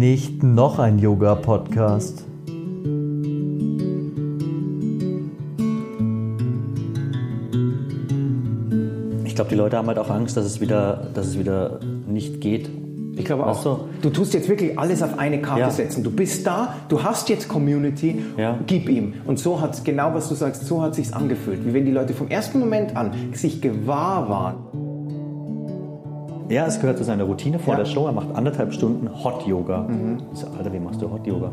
Nicht noch ein Yoga-Podcast. Ich glaube, die Leute haben halt auch Angst, dass es wieder, dass es wieder nicht geht. Ich glaube auch. so. Du tust jetzt wirklich alles auf eine Karte Ja. setzen. Du bist da, du hast jetzt Community, Ja. gib ihm. Und so hat genau was du sagst, so hat sich's angefühlt. Wie wenn die Leute vom ersten Moment an sich gewahr waren. Ja, es gehört zu seiner Routine vor Ja. der Show. Er macht anderthalb Stunden Hot Yoga. Mhm. Ich so, Alter, wie machst du Hot Yoga?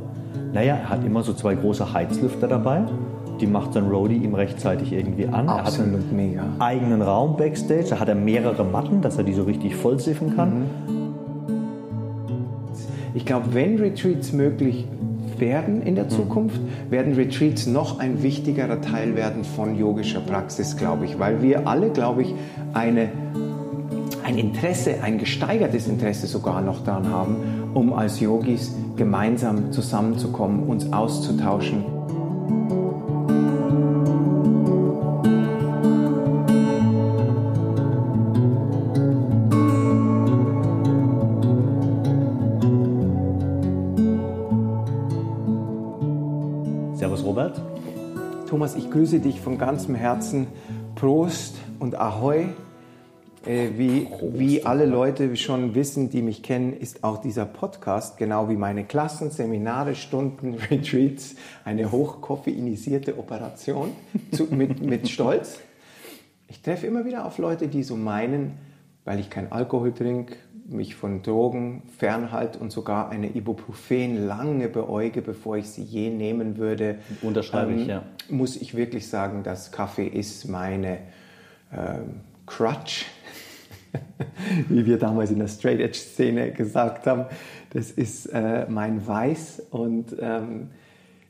Naja, er hat immer so zwei große Heizlüfter dabei. Die macht sein Roadie ihm rechtzeitig irgendwie an. Er hat einen Absolut mega. eigenen Raum backstage. Da hat er mehrere Matten, dass er die so richtig vollsiffen kann. Mhm. Ich glaube, wenn Retreats möglich werden in der Zukunft, werden Retreats noch ein wichtigerer Teil werden von yogischer Praxis, glaube ich, weil wir alle, glaube ich, eine, ein Interesse, ein gesteigertes Interesse sogar noch daran haben, um als Yogis gemeinsam zusammenzukommen, uns auszutauschen. Servus Robert. Thomas, ich grüße dich von ganzem Herzen. Prost und Ahoi. Äh, wie, wie alle Leute schon wissen, die mich kennen, ist auch dieser Podcast, genau wie meine Klassen, Seminare, Stunden, Retreats, eine hochkoffeinisierte Operation zu, mit, mit Stolz. Ich treffe immer wieder auf Leute, die so meinen, weil ich kein Alkohol trinke, mich von Drogen fernhalte und sogar eine Ibuprofen lange beäuge, bevor ich sie je nehmen würde, Unterschreibe ich, ja. muss ich wirklich sagen, dass Kaffee ist meine ähm, Crutch, wie wir damals in der Straight Edge Szene gesagt haben. Das ist äh, mein Weiß und ähm,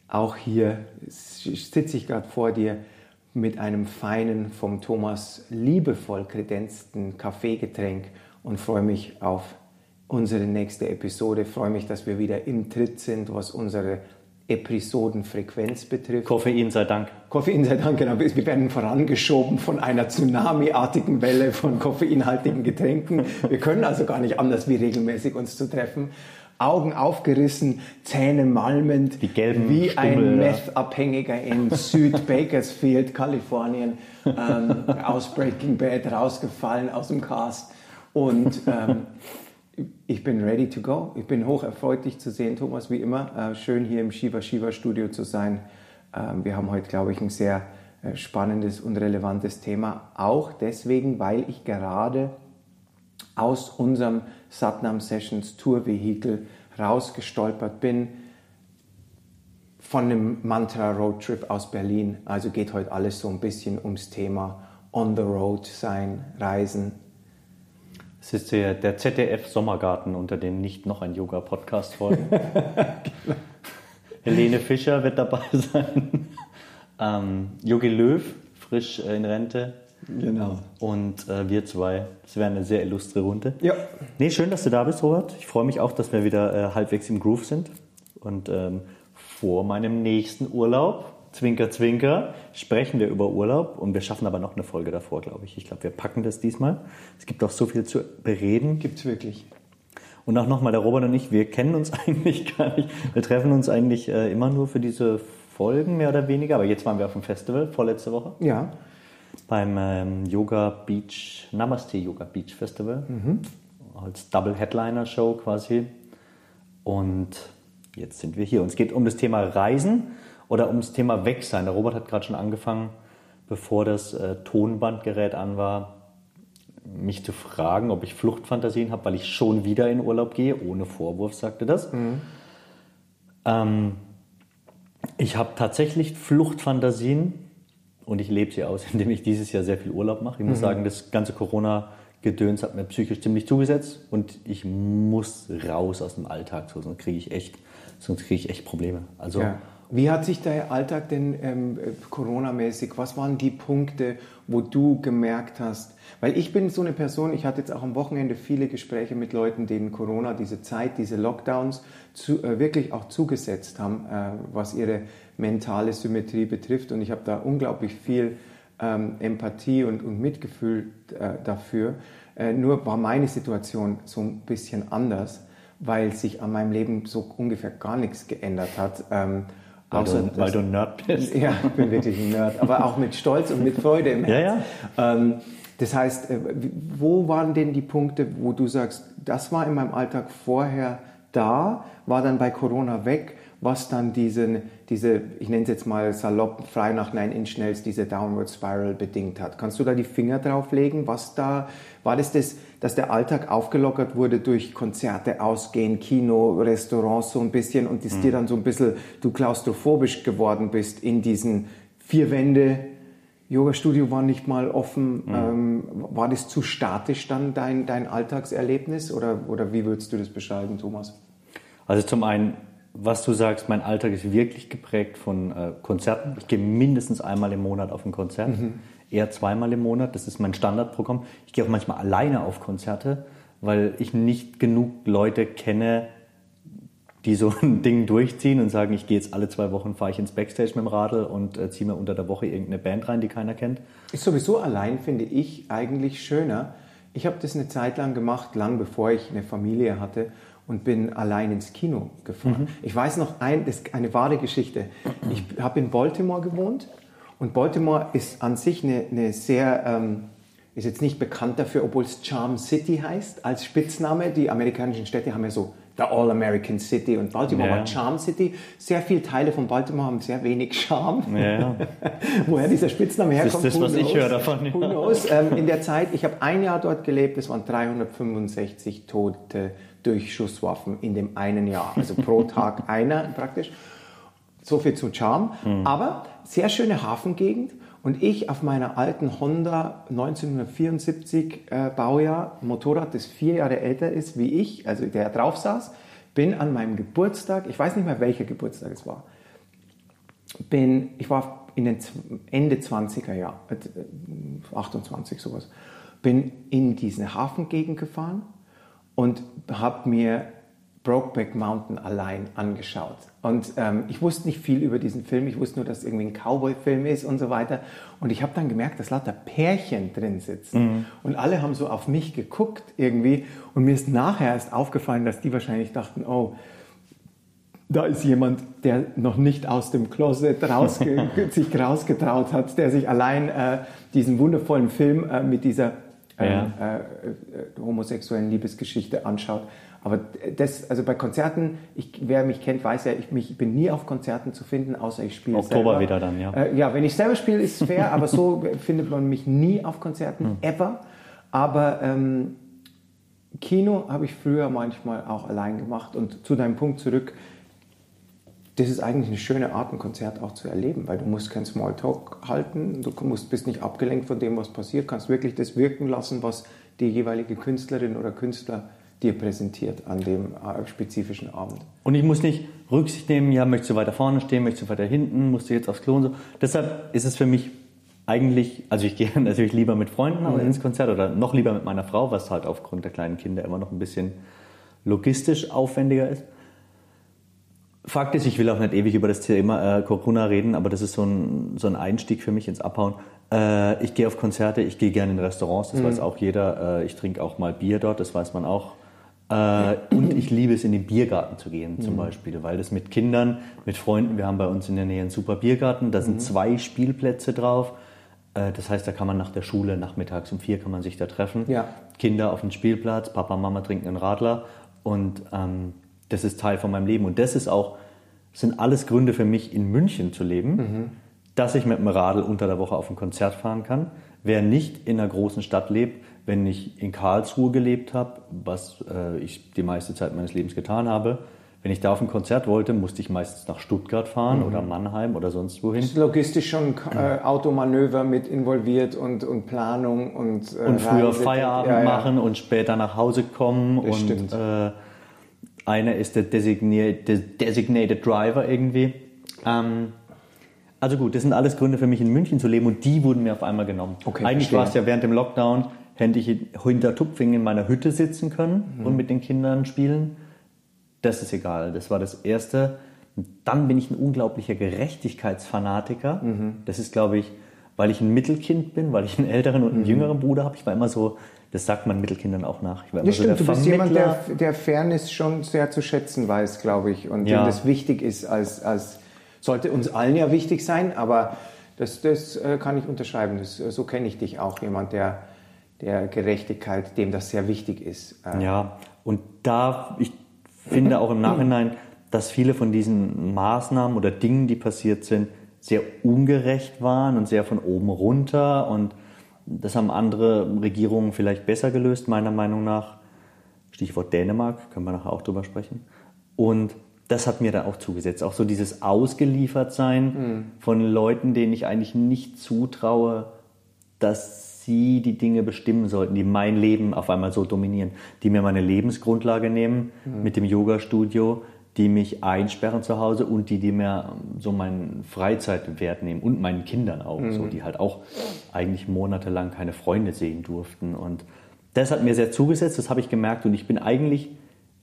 auch hier sitze ich gerade vor dir mit einem feinen, vom Thomas liebevoll kredenzten Kaffeegetränk und freue mich auf unsere nächste Episode. Freue mich, dass wir wieder im Tritt sind, was unsere Episodenfrequenz betrifft. Koffein sei Dank. Koffein sei Dank, genau. Wir werden vorangeschoben von einer Tsunami-artigen Welle von koffeinhaltigen Getränken. Wir können also gar nicht anders, wie regelmäßig uns zu treffen. Augen aufgerissen, Zähne malmend, Die gelben wie ein Stummel, ja. Meth-Abhängiger in Süd-Bakersfield, Kalifornien, ähm, aus Breaking Bad rausgefallen aus dem Cast. Und ähm, ich bin ready to go. Ich bin hoch erfreut, dich zu sehen, Thomas, wie immer. Äh, schön hier im Shiva Shiva Studio zu sein. Ähm, wir haben heute, glaube ich, ein sehr äh, spannendes und relevantes Thema. Auch deswegen, weil ich gerade aus unserem Satnam Sessions Tour Vehicle rausgestolpert bin von einem Mantra Roadtrip aus Berlin. Also geht heute alles so ein bisschen ums Thema On the Road sein, Reisen, Es ist der, der ZDF Sommergarten unter den nicht noch ein Yoga-Podcast folgen. Helene Fischer wird dabei sein. Ähm, Jogi Löw, frisch äh, in Rente. Genau. Und äh, wir zwei. Das wäre eine sehr illustre Runde. Ja. Nee, schön, dass du da bist, Robert. Ich freue mich auch, dass wir wieder äh, halbwegs im Groove sind. Und ähm, vor meinem nächsten Urlaub, Zwinker, Zwinker, sprechen wir über Urlaub. Und wir schaffen aber noch eine Folge davor, glaube ich. Ich glaube, wir packen das diesmal. Es gibt auch so viel zu bereden. Gibt's wirklich. Und auch nochmal, der Robert und ich, wir kennen uns eigentlich gar nicht. Wir treffen uns eigentlich äh, immer nur für diese Folgen, mehr oder weniger. Aber jetzt waren wir auf dem Festival, vorletzte Woche, Ja. beim ähm, Yoga Beach, Namaste Yoga Beach Festival. Als Double Headliner Show quasi. Und jetzt sind wir hier. Und es geht um das Thema Reisen oder ums Thema Wegsein. Der Robert hat gerade schon angefangen, bevor das äh, Tonbandgerät an war, mich zu fragen, ob ich Fluchtfantasien habe, weil ich schon wieder in Urlaub gehe. Ohne Vorwurf sagte das. Ähm, ich habe tatsächlich Fluchtfantasien und ich lebe sie aus, indem ich dieses Jahr sehr viel Urlaub mache. Ich muss sagen, das ganze Corona-Gedöns hat mir psychisch ziemlich zugesetzt und ich muss raus aus dem Alltag, so, sonst kriege ich echt, sonst kriege ich echt Probleme. Also ja. Wie hat sich der Alltag denn ähm, äh, Corona-mäßig, was waren die Punkte, wo du gemerkt hast, weil ich bin so eine Person, ich hatte jetzt auch am Wochenende viele Gespräche mit Leuten, denen Corona, diese Zeit, diese Lockdowns zu, äh, wirklich auch zugesetzt haben, äh, was ihre mentale Symmetrie betrifft. Und ich habe da unglaublich viel ähm, Empathie und, und Mitgefühl äh, dafür. Äh, nur war meine Situation so ein bisschen anders, weil sich an meinem Leben so ungefähr gar nichts geändert hat. Ähm, weil, außer, du, weil du ein Nerd bist. Ja, ich bin wirklich ein Nerd, aber auch mit Stolz und mit Freude im Herzen. Ja, ja. Ähm, das heißt, äh, wo waren denn die Punkte, wo du sagst, das war in meinem Alltag vorher da, war dann bei Corona weg, was dann diesen, diese, ich nenne es jetzt mal salopp, frei nach 9 Inch Nails, diese Downward Spiral bedingt hat. Kannst du da die Finger drauf legen, was da, war das das, dass der Alltag aufgelockert wurde durch Konzerte, Ausgehen, Kino, Restaurants so ein bisschen und das mhm. dir dann so ein bisschen, du klaustrophobisch geworden bist in diesen vier Wände, Yoga-Studio war nicht mal offen. Mhm. Ähm, war das zu statisch dann dein, dein Alltagserlebnis oder, oder wie würdest du das beschreiben, Thomas? Also zum einen was du sagst, mein Alltag ist wirklich geprägt von äh, Konzerten. Ich gehe mindestens einmal im Monat auf ein Konzert, mhm. eher zweimal im Monat. Das ist mein Standardprogramm. Ich gehe auch manchmal alleine auf Konzerte, weil ich nicht genug Leute kenne, die so ein Ding durchziehen und sagen, ich gehe jetzt alle zwei Wochen, fahre ich ins Backstage mit dem Radl und äh, ziehe mir unter der Woche irgendeine Band rein, die keiner kennt. Ist sowieso allein, finde ich, eigentlich schöner. Ich habe das eine Zeit lang gemacht, lang bevor ich eine Familie hatte und bin allein ins Kino gefahren. Mhm. Ich weiß noch ein, das ist eine wahre Geschichte. Ich habe in Baltimore gewohnt und Baltimore ist an sich eine, eine sehr, ähm, ist jetzt nicht bekannt dafür, obwohl es Charm City heißt als Spitzname. Die amerikanischen Städte haben ja so The All-American City und Baltimore ja. war Charm City. Sehr viele Teile von Baltimore haben sehr wenig Charme. Ja. Woher dieser Spitzname herkommt, das ist das, was ich höre davon. Who knows? Ähm, in der Zeit, ich habe ein Jahr dort gelebt, es waren 365 Tote durch Schusswaffen in dem einen Jahr. Also pro Tag einer praktisch. So viel zu Charme. Mhm. Aber sehr schöne Hafengegend. Und ich auf meiner alten Honda 1974 äh, Baujahr, Motorrad, das vier Jahre älter ist wie ich, also der drauf saß, bin an meinem Geburtstag, ich weiß nicht mehr welcher Geburtstag es war, bin, ich war in den Ende 20er Jahren, äh, 28 sowas, bin in diese Hafengegend gefahren und habe mir Brokeback Mountain allein angeschaut. Und ähm, ich wusste nicht viel über diesen Film, ich wusste nur, dass es irgendwie ein Cowboy-Film ist und so weiter. Und ich habe dann gemerkt, dass lauter Pärchen drin sitzen. Mhm. Und alle haben so auf mich geguckt irgendwie. Und mir ist nachher erst aufgefallen, dass die wahrscheinlich dachten, oh, da ist jemand, der noch nicht aus dem Closet rausge sich rausgetraut hat, der sich allein äh, diesen wundervollen Film äh, mit dieser ja. äh, äh, homosexuellen Liebesgeschichte anschaut. Aber das, also bei Konzerten, ich, wer mich kennt, weiß ja, ich, mich, ich bin nie auf Konzerten zu finden, außer ich spiele Oktober selber. wieder dann, ja. Äh, ja, wenn ich selber spiele, ist es fair, aber so findet man mich nie auf Konzerten, hm. ever. Aber ähm, Kino habe ich früher manchmal auch allein gemacht. Und zu deinem Punkt zurück, das ist eigentlich eine schöne Art, ein Konzert auch zu erleben, weil du musst kein Smalltalk halten, du musst, bist nicht abgelenkt von dem, was passiert, kannst wirklich das wirken lassen, was die jeweilige Künstlerin oder Künstler dir präsentiert an dem äh, spezifischen Abend. Und ich muss nicht Rücksicht nehmen, ja, möchtest du weiter vorne stehen, möchtest du weiter hinten, musst du jetzt aufs Klo und so. Deshalb ist es für mich eigentlich, also ich gehe natürlich lieber mit Freunden mhm. ins Konzert oder noch lieber mit meiner Frau, was halt aufgrund der kleinen Kinder immer noch ein bisschen logistisch aufwendiger ist. Fakt ist, ich will auch nicht ewig über das Thema äh, Corona reden, aber das ist so ein, so ein Einstieg für mich ins Abhauen. Äh, ich gehe auf Konzerte, ich gehe gerne in Restaurants, das mhm. weiß auch jeder. Äh, ich trinke auch mal Bier dort, das weiß man auch. Äh, und ich liebe es, in den Biergarten zu gehen zum mhm. Beispiel, weil das mit Kindern, mit Freunden, wir haben bei uns in der Nähe einen super Biergarten, da sind mhm. zwei Spielplätze drauf. Äh, das heißt, da kann man nach der Schule, nachmittags um vier kann man sich da treffen. Ja. Kinder auf dem Spielplatz, Papa, Mama trinken einen Radler und ähm, das ist Teil von meinem Leben. Und das ist auch, sind alles Gründe für mich, in München zu leben, mhm. dass ich mit dem Radl unter der Woche auf ein Konzert fahren kann. Wer nicht in einer großen Stadt lebt, wenn ich in Karlsruhe gelebt habe, was äh, ich die meiste Zeit meines Lebens getan habe, wenn ich da auf ein Konzert wollte, musste ich meistens nach Stuttgart fahren mhm. oder Mannheim oder sonst wohin. Ist logistisch schon äh, Automanöver mit involviert und, und Planung und äh, Und früher Reise. Feierabend ja, ja. machen und später nach Hause kommen das und äh, einer ist der Designated, Designated Driver irgendwie. Ähm, also gut, das sind alles Gründe für mich in München zu leben und die wurden mir auf einmal genommen. Okay, Eigentlich war es ja während dem Lockdown, hätte ich hinter Tupfing in meiner Hütte sitzen können mhm. und mit den Kindern spielen. Das ist egal. Das war das Erste. Und dann bin ich ein unglaublicher Gerechtigkeitsfanatiker. Mhm. Das ist, glaube ich, weil ich ein Mittelkind bin, weil ich einen älteren und einen Mhm. jüngeren Bruder habe. Ich war immer so, das sagt man Mittelkindern auch nach. Ich war immer Ja, so stimmt, du bist jemand, der, der Fairness schon sehr zu schätzen weiß, glaube ich. Und Ja. dem das wichtig ist, als, als sollte uns allen ja wichtig sein, aber das, das äh, kann ich unterschreiben. Das, so kenne ich dich auch, jemand, der, der Gerechtigkeit, dem das sehr wichtig ist. Äh, Ja, und da, ich finde auch im Nachhinein, dass viele von diesen Maßnahmen oder Dingen, die passiert sind, sehr ungerecht waren und sehr von oben runter. Und das haben andere Regierungen vielleicht besser gelöst, meiner Meinung nach. Stichwort Dänemark, können wir nachher auch drüber sprechen. Und das hat mir da auch zugesetzt. Auch so dieses Ausgeliefertsein von Leuten, denen ich eigentlich nicht zutraue, dass sie die Dinge bestimmen sollten, die mein Leben auf einmal so dominieren, die mir meine Lebensgrundlage nehmen mit dem Yoga-Studio, die mich einsperren zu Hause und die, die mir so meinen Freizeitwert nehmen und meinen Kindern auch, so, die halt auch eigentlich monatelang keine Freunde sehen durften. Und das hat mir sehr zugesetzt, das habe ich gemerkt und ich bin eigentlich,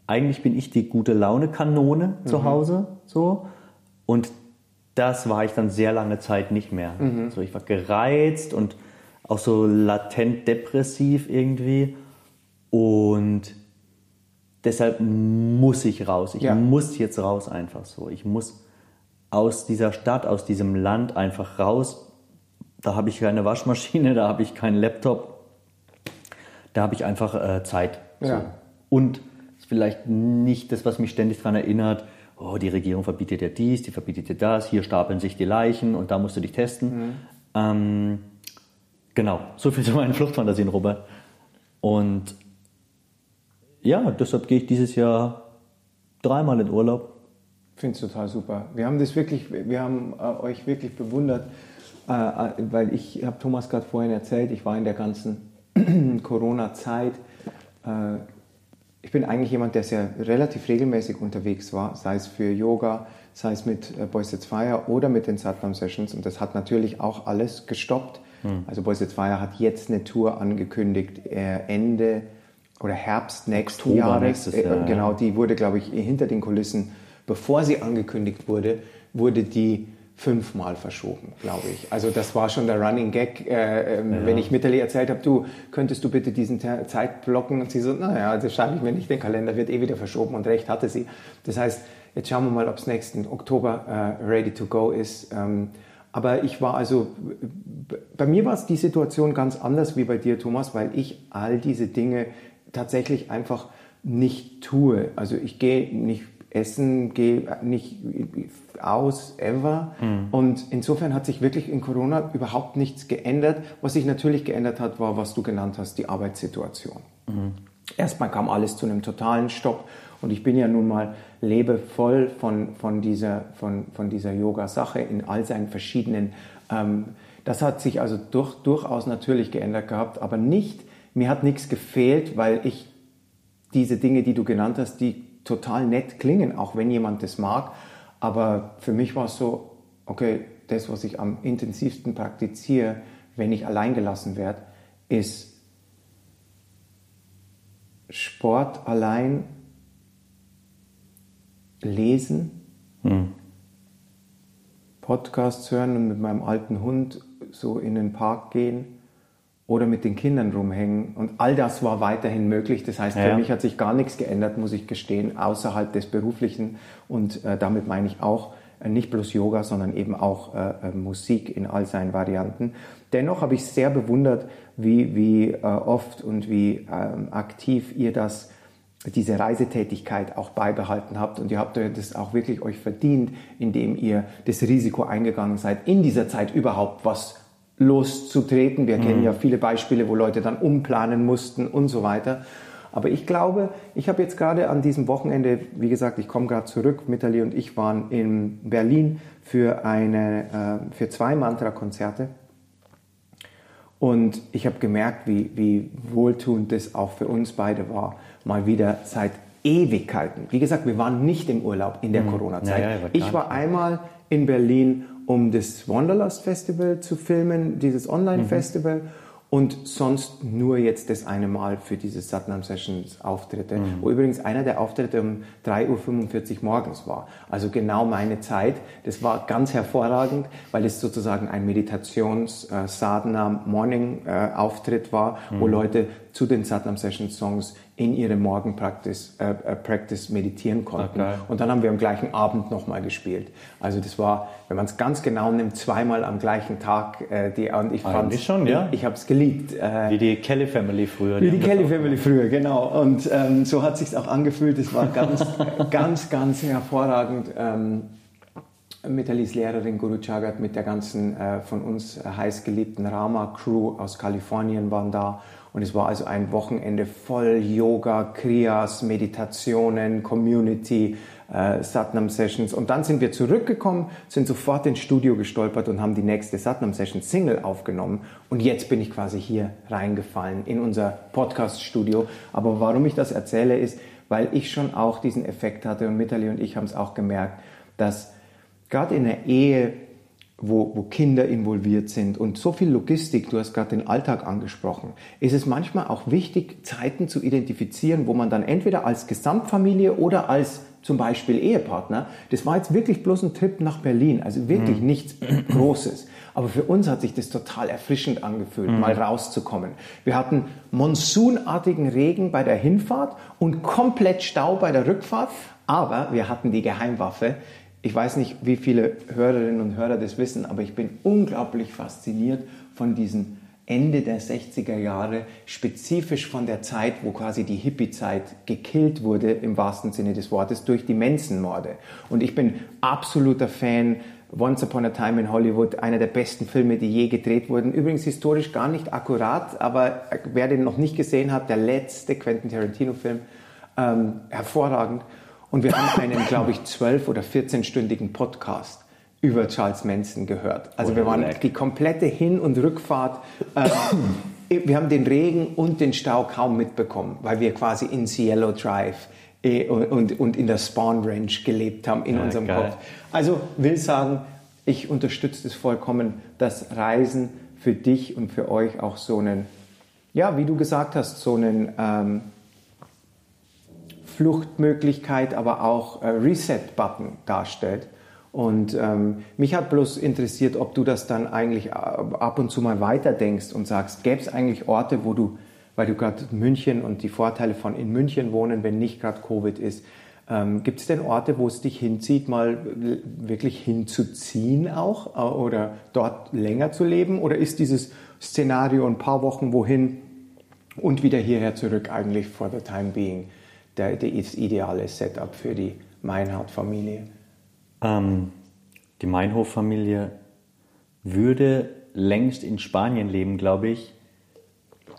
eigentlich bin ich die gute Laune-Kanone zu Hause, so. Und das war ich dann sehr lange Zeit nicht mehr. So, ich war gereizt und auch so latent depressiv irgendwie. Und deshalb muss ich raus. Ich Ja. muss jetzt raus einfach so. Ich muss aus dieser Stadt, aus diesem Land einfach raus. Da habe ich keine Waschmaschine, da habe ich keinen Laptop. Da habe ich einfach äh, Zeit. So. Ja. Und ist vielleicht nicht das, was mich ständig daran erinnert, oh, die Regierung verbietet dir dies, die verbietet dir das, hier stapeln sich die Leichen und da musst du dich testen. Ähm, genau, so viel zu meinen Fluchtfantasien, Robert. Und ja, deshalb gehe ich dieses Jahr dreimal in Urlaub. finde es total super. Wir haben das wirklich, wir haben äh, euch wirklich bewundert, äh, äh, weil ich habe Thomas gerade vorhin erzählt, ich war in der ganzen Corona-Zeit. Äh, ich bin eigentlich jemand, der sehr relativ regelmäßig unterwegs war, sei es für Yoga, sei es mit äh, Boys It's Fire oder mit den Satnam Sessions. Und das hat natürlich auch alles gestoppt. Also Boys It's Fire hat jetzt eine Tour angekündigt, äh, Ende oder Herbst nächsten Oktober Jahres. nächstes Äh, Jahr, ja. genau, die wurde, glaube ich, hinter den Kulissen, bevor sie angekündigt wurde, wurde die fünfmal verschoben, glaube ich. Also das war schon der Running Gag, äh, ähm, wenn ich Mitterli erzählt habe, du, könntest du bitte diesen Ter Zeit blocken? Und sie so, naja, das schreibe ich mir nicht, den Kalender wird eh wieder verschoben und recht hatte sie. Das heißt, jetzt schauen wir mal, ob es nächsten Oktober äh, ready to go ist. Ähm, aber ich war also, bei mir war es die Situation ganz anders wie bei dir, Thomas, weil ich all diese Dinge tatsächlich einfach nicht tue. Also ich gehe nicht essen, gehe nicht aus, ever. Und insofern hat sich wirklich in Corona überhaupt nichts geändert. Was sich natürlich geändert hat, war, was du genannt hast, die Arbeitssituation. Erstmal kam alles zu einem totalen Stopp. Und ich bin ja nun mal lebevoll von, von dieser, von, von dieser Yoga-Sache in all seinen verschiedenen. Ähm, das hat sich also durch, durchaus natürlich geändert gehabt, aber nicht, mir hat nichts gefehlt, weil ich diese Dinge, die du genannt hast, die total nett klingen, auch wenn jemand das mag. Aber für mich war es so, okay, das, was ich am intensivsten praktiziere, wenn ich allein gelassen werde, ist Sport allein, lesen, Podcasts hören und mit meinem alten Hund so in den Park gehen oder mit den Kindern rumhängen. Und all das war weiterhin möglich. Das heißt, für Ja. mich hat sich gar nichts geändert, muss ich gestehen, außerhalb des Beruflichen. Und äh, damit meine ich auch äh, nicht bloß Yoga, sondern eben auch äh, äh, Musik in all seinen Varianten. Dennoch habe ich sehr bewundert, wie, wie äh, oft und wie ähm, aktiv ihr das diese Reisetätigkeit auch beibehalten habt und ihr habt euch das auch wirklich euch verdient, indem ihr das Risiko eingegangen seid, in dieser Zeit überhaupt was loszutreten. Wir kennen ja viele Beispiele, wo Leute dann umplanen mussten und so weiter. Aber ich glaube, ich habe jetzt gerade an diesem Wochenende, wie gesagt, ich komme gerade zurück, Mitali und ich waren in Berlin für, eine, äh, für zwei Mantra-Konzerte. Und ich habe gemerkt, wie, wie wohltuend das auch für uns beide war, mal wieder seit Ewigkeiten. Wie gesagt, wir waren nicht im Urlaub in der Corona-Zeit. Ja, ja, ich war einmal in Berlin, um das Wanderlust Festival zu filmen, dieses Online-Festival. und sonst nur jetzt das eine Mal für diese Satnam Sessions Auftritte, mhm. wo übrigens einer der Auftritte um 3.45 Uhr morgens war. Also genau meine Zeit. Das war ganz hervorragend, weil es sozusagen ein Meditations äh, äh, Auftritt war, mhm. wo Leute zu den Satnam Session Songs in ihre Morgenpractice äh, äh, Practice meditieren konnten. Okay. Und dann haben wir am gleichen Abend nochmal gespielt. Also das war, wenn man es ganz genau nimmt, zweimal am gleichen Tag. Äh, die, und ich fand schon, ja. Ich, ich habe es geliebt. Äh, wie die Kelly Family früher. Wie die, die Kelly Family früher, genau. Und ähm, so hat sich auch angefühlt. Es war ganz, ganz, ganz hervorragend. Ähm, Mitalis Lehrerin Guru Chagat mit der ganzen äh, von uns heiß geliebten Rama-Crew aus Kalifornien waren da und es war also ein Wochenende voll Yoga, Kriyas, Meditationen, Community, äh, Satnam Sessions. Und dann sind wir zurückgekommen, sind sofort ins Studio gestolpert und haben die nächste Satnam Session Single aufgenommen. Und jetzt bin ich quasi hier reingefallen in unser Podcast-Studio. Aber warum ich das erzähle, ist, weil ich schon auch diesen Effekt hatte und Mitali und ich haben es auch gemerkt, dass gerade in der Ehe wo, wo Kinder involviert sind und so viel Logistik, du hast gerade den Alltag angesprochen, ist es manchmal auch wichtig, Zeiten zu identifizieren, wo man dann entweder als Gesamtfamilie oder als zum Beispiel Ehepartner, das war jetzt wirklich bloß ein Trip nach Berlin, also wirklich mhm. nichts Großes. Aber für uns hat sich das total erfrischend angefühlt, mhm. mal rauszukommen. Wir hatten monsunartigen Regen bei der Hinfahrt und komplett Stau bei der Rückfahrt, aber wir hatten die Geheimwaffe ich weiß nicht, wie viele Hörerinnen und Hörer das wissen, aber ich bin unglaublich fasziniert von diesen Ende der 60er Jahre, spezifisch von der Zeit, wo quasi die Hippie-Zeit gekillt wurde, im wahrsten Sinne des Wortes, durch die Manson-Morde. Und ich bin absoluter Fan Once Upon a Time in Hollywood, einer der besten Filme, die je gedreht wurden. Übrigens historisch gar nicht akkurat, aber wer den noch nicht gesehen hat, der letzte Quentin Tarantino-Film, ähm, hervorragend. Und wir haben einen, glaube ich, zwölf- oder 14-stündigen Podcast über Charles Manson gehört. Also wir waren die komplette Hin- und Rückfahrt. Äh, wir haben den Regen und den Stau kaum mitbekommen, weil wir quasi in Cielo Drive äh, und, und in der Spawn Ranch gelebt haben in ja, unserem geil. Kopf. Also will sagen, ich unterstütze es vollkommen, dass Reisen für dich und für euch auch so einen, ja, wie du gesagt hast, so einen ähm, Fluchtmöglichkeit, aber auch äh, Reset-Button darstellt. Und ähm, mich hat bloß interessiert, ob du das dann eigentlich äh, ab und zu mal weiterdenkst und sagst, gäbe es eigentlich Orte, wo du, weil du gerade München und die Vorteile von in München wohnen, wenn nicht gerade Covid ist, ähm, gibt es denn Orte, wo es dich hinzieht, mal wirklich hinzuziehen auch äh, oder dort länger zu leben? Oder ist dieses Szenario ein paar Wochen wohin und wieder hierher zurück eigentlich for the time being? Der, das ideale Setup für die Meinhardt-Familie? Ähm, die Meinhof-Familie würde längst in Spanien leben, glaube ich,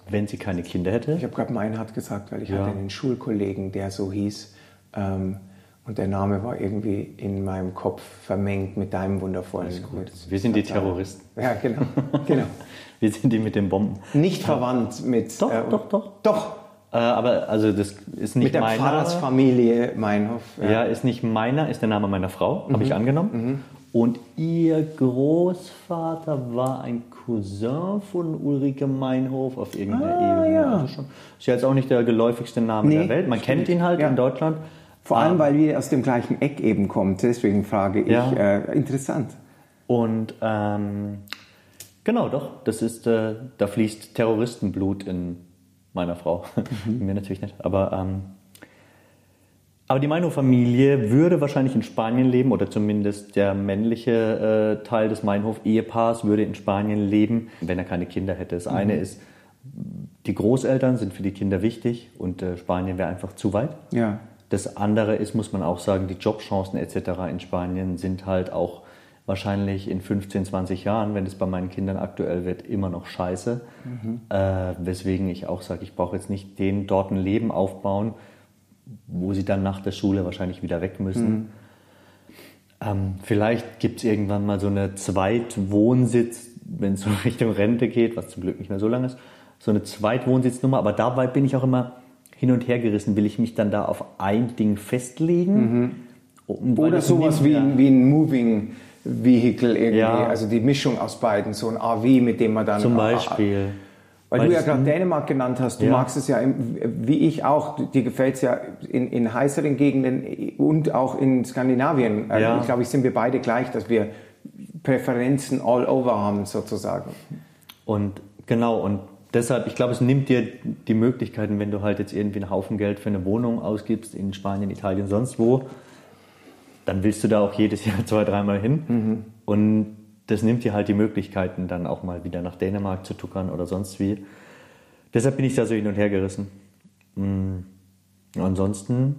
wenn sie keine Kinder hätte. Ich habe gerade Meinhardt gesagt, weil ich ja. hatte einen Schulkollegen, der so hieß. Ähm, und der Name war irgendwie in meinem Kopf vermengt mit deinem wundervollen. Gut. Wir sind die Terroristen. Ja, genau. genau. Wir sind die mit den Bomben. Nicht verwandt mit. Doch, äh, doch, doch. Doch. Äh, aber also das ist nicht Mit der meiner. Pfarrersfamilie Meinhof. Ja. ja. ist nicht meiner, ist der Name meiner Frau, mhm. habe ich angenommen. Mhm. Und ihr Großvater war ein Cousin von Ulrike Meinhof auf irgendeiner ah, Ebene. Ja. Also schon, ist jetzt auch nicht der geläufigste Name nee, der Welt. Man stimmt. kennt ihn halt ja. in Deutschland. Vor allem, weil wir aus dem gleichen Eck eben kommen. Deswegen frage ich. Ja. Äh, interessant. Und ähm, genau, doch. Das ist, äh, da fließt Terroristenblut in meiner Frau. Mhm. Mir natürlich nicht. Aber, ähm, aber die Meinhof-Familie würde wahrscheinlich in Spanien leben oder zumindest der männliche äh, Teil des Meinhof-Ehepaars würde in Spanien leben, wenn er keine Kinder hätte. Das mhm. eine ist, die Großeltern sind für die Kinder wichtig und äh, Spanien wäre einfach zu weit. Ja. Das andere ist, muss man auch sagen, die Jobchancen etc. in Spanien sind halt auch wahrscheinlich in 15, 20 Jahren, wenn es bei meinen Kindern aktuell wird, immer noch scheiße. Mhm. Äh, weswegen ich auch sage, ich brauche jetzt nicht denen dort ein Leben aufbauen, wo sie dann nach der Schule wahrscheinlich wieder weg müssen. Mhm. Ähm, vielleicht gibt es irgendwann mal so eine Zweitwohnsitz, wenn es so Richtung Rente geht, was zum Glück nicht mehr so lange ist, so eine Zweitwohnsitznummer. Aber dabei bin ich auch immer hin und her gerissen. Will ich mich dann da auf ein Ding festlegen? Mhm. Oder sowas wie, wie ein Moving Vehicle irgendwie, ja. also die Mischung aus beiden, so ein RV, mit dem man dann. Zum Beispiel. Weil, Weil du ja gerade Dänemark genannt hast, du ja. magst es ja, wie ich auch, dir gefällt es ja in, in heißeren Gegenden und auch in Skandinavien. Äh, ja. Ich glaube, ich sind wir beide gleich, dass wir Präferenzen all over haben sozusagen. Und genau, und deshalb, ich glaube, es nimmt dir die Möglichkeiten, wenn du halt jetzt irgendwie einen Haufen Geld für eine Wohnung ausgibst in Spanien, Italien, sonst wo, dann willst du da auch jedes Jahr zwei, dreimal hin. Mhm. Und das nimmt dir halt die Möglichkeiten, dann auch mal wieder nach Dänemark zu tuckern oder sonst wie. Deshalb bin ich da so hin und her gerissen. Mm. Ansonsten.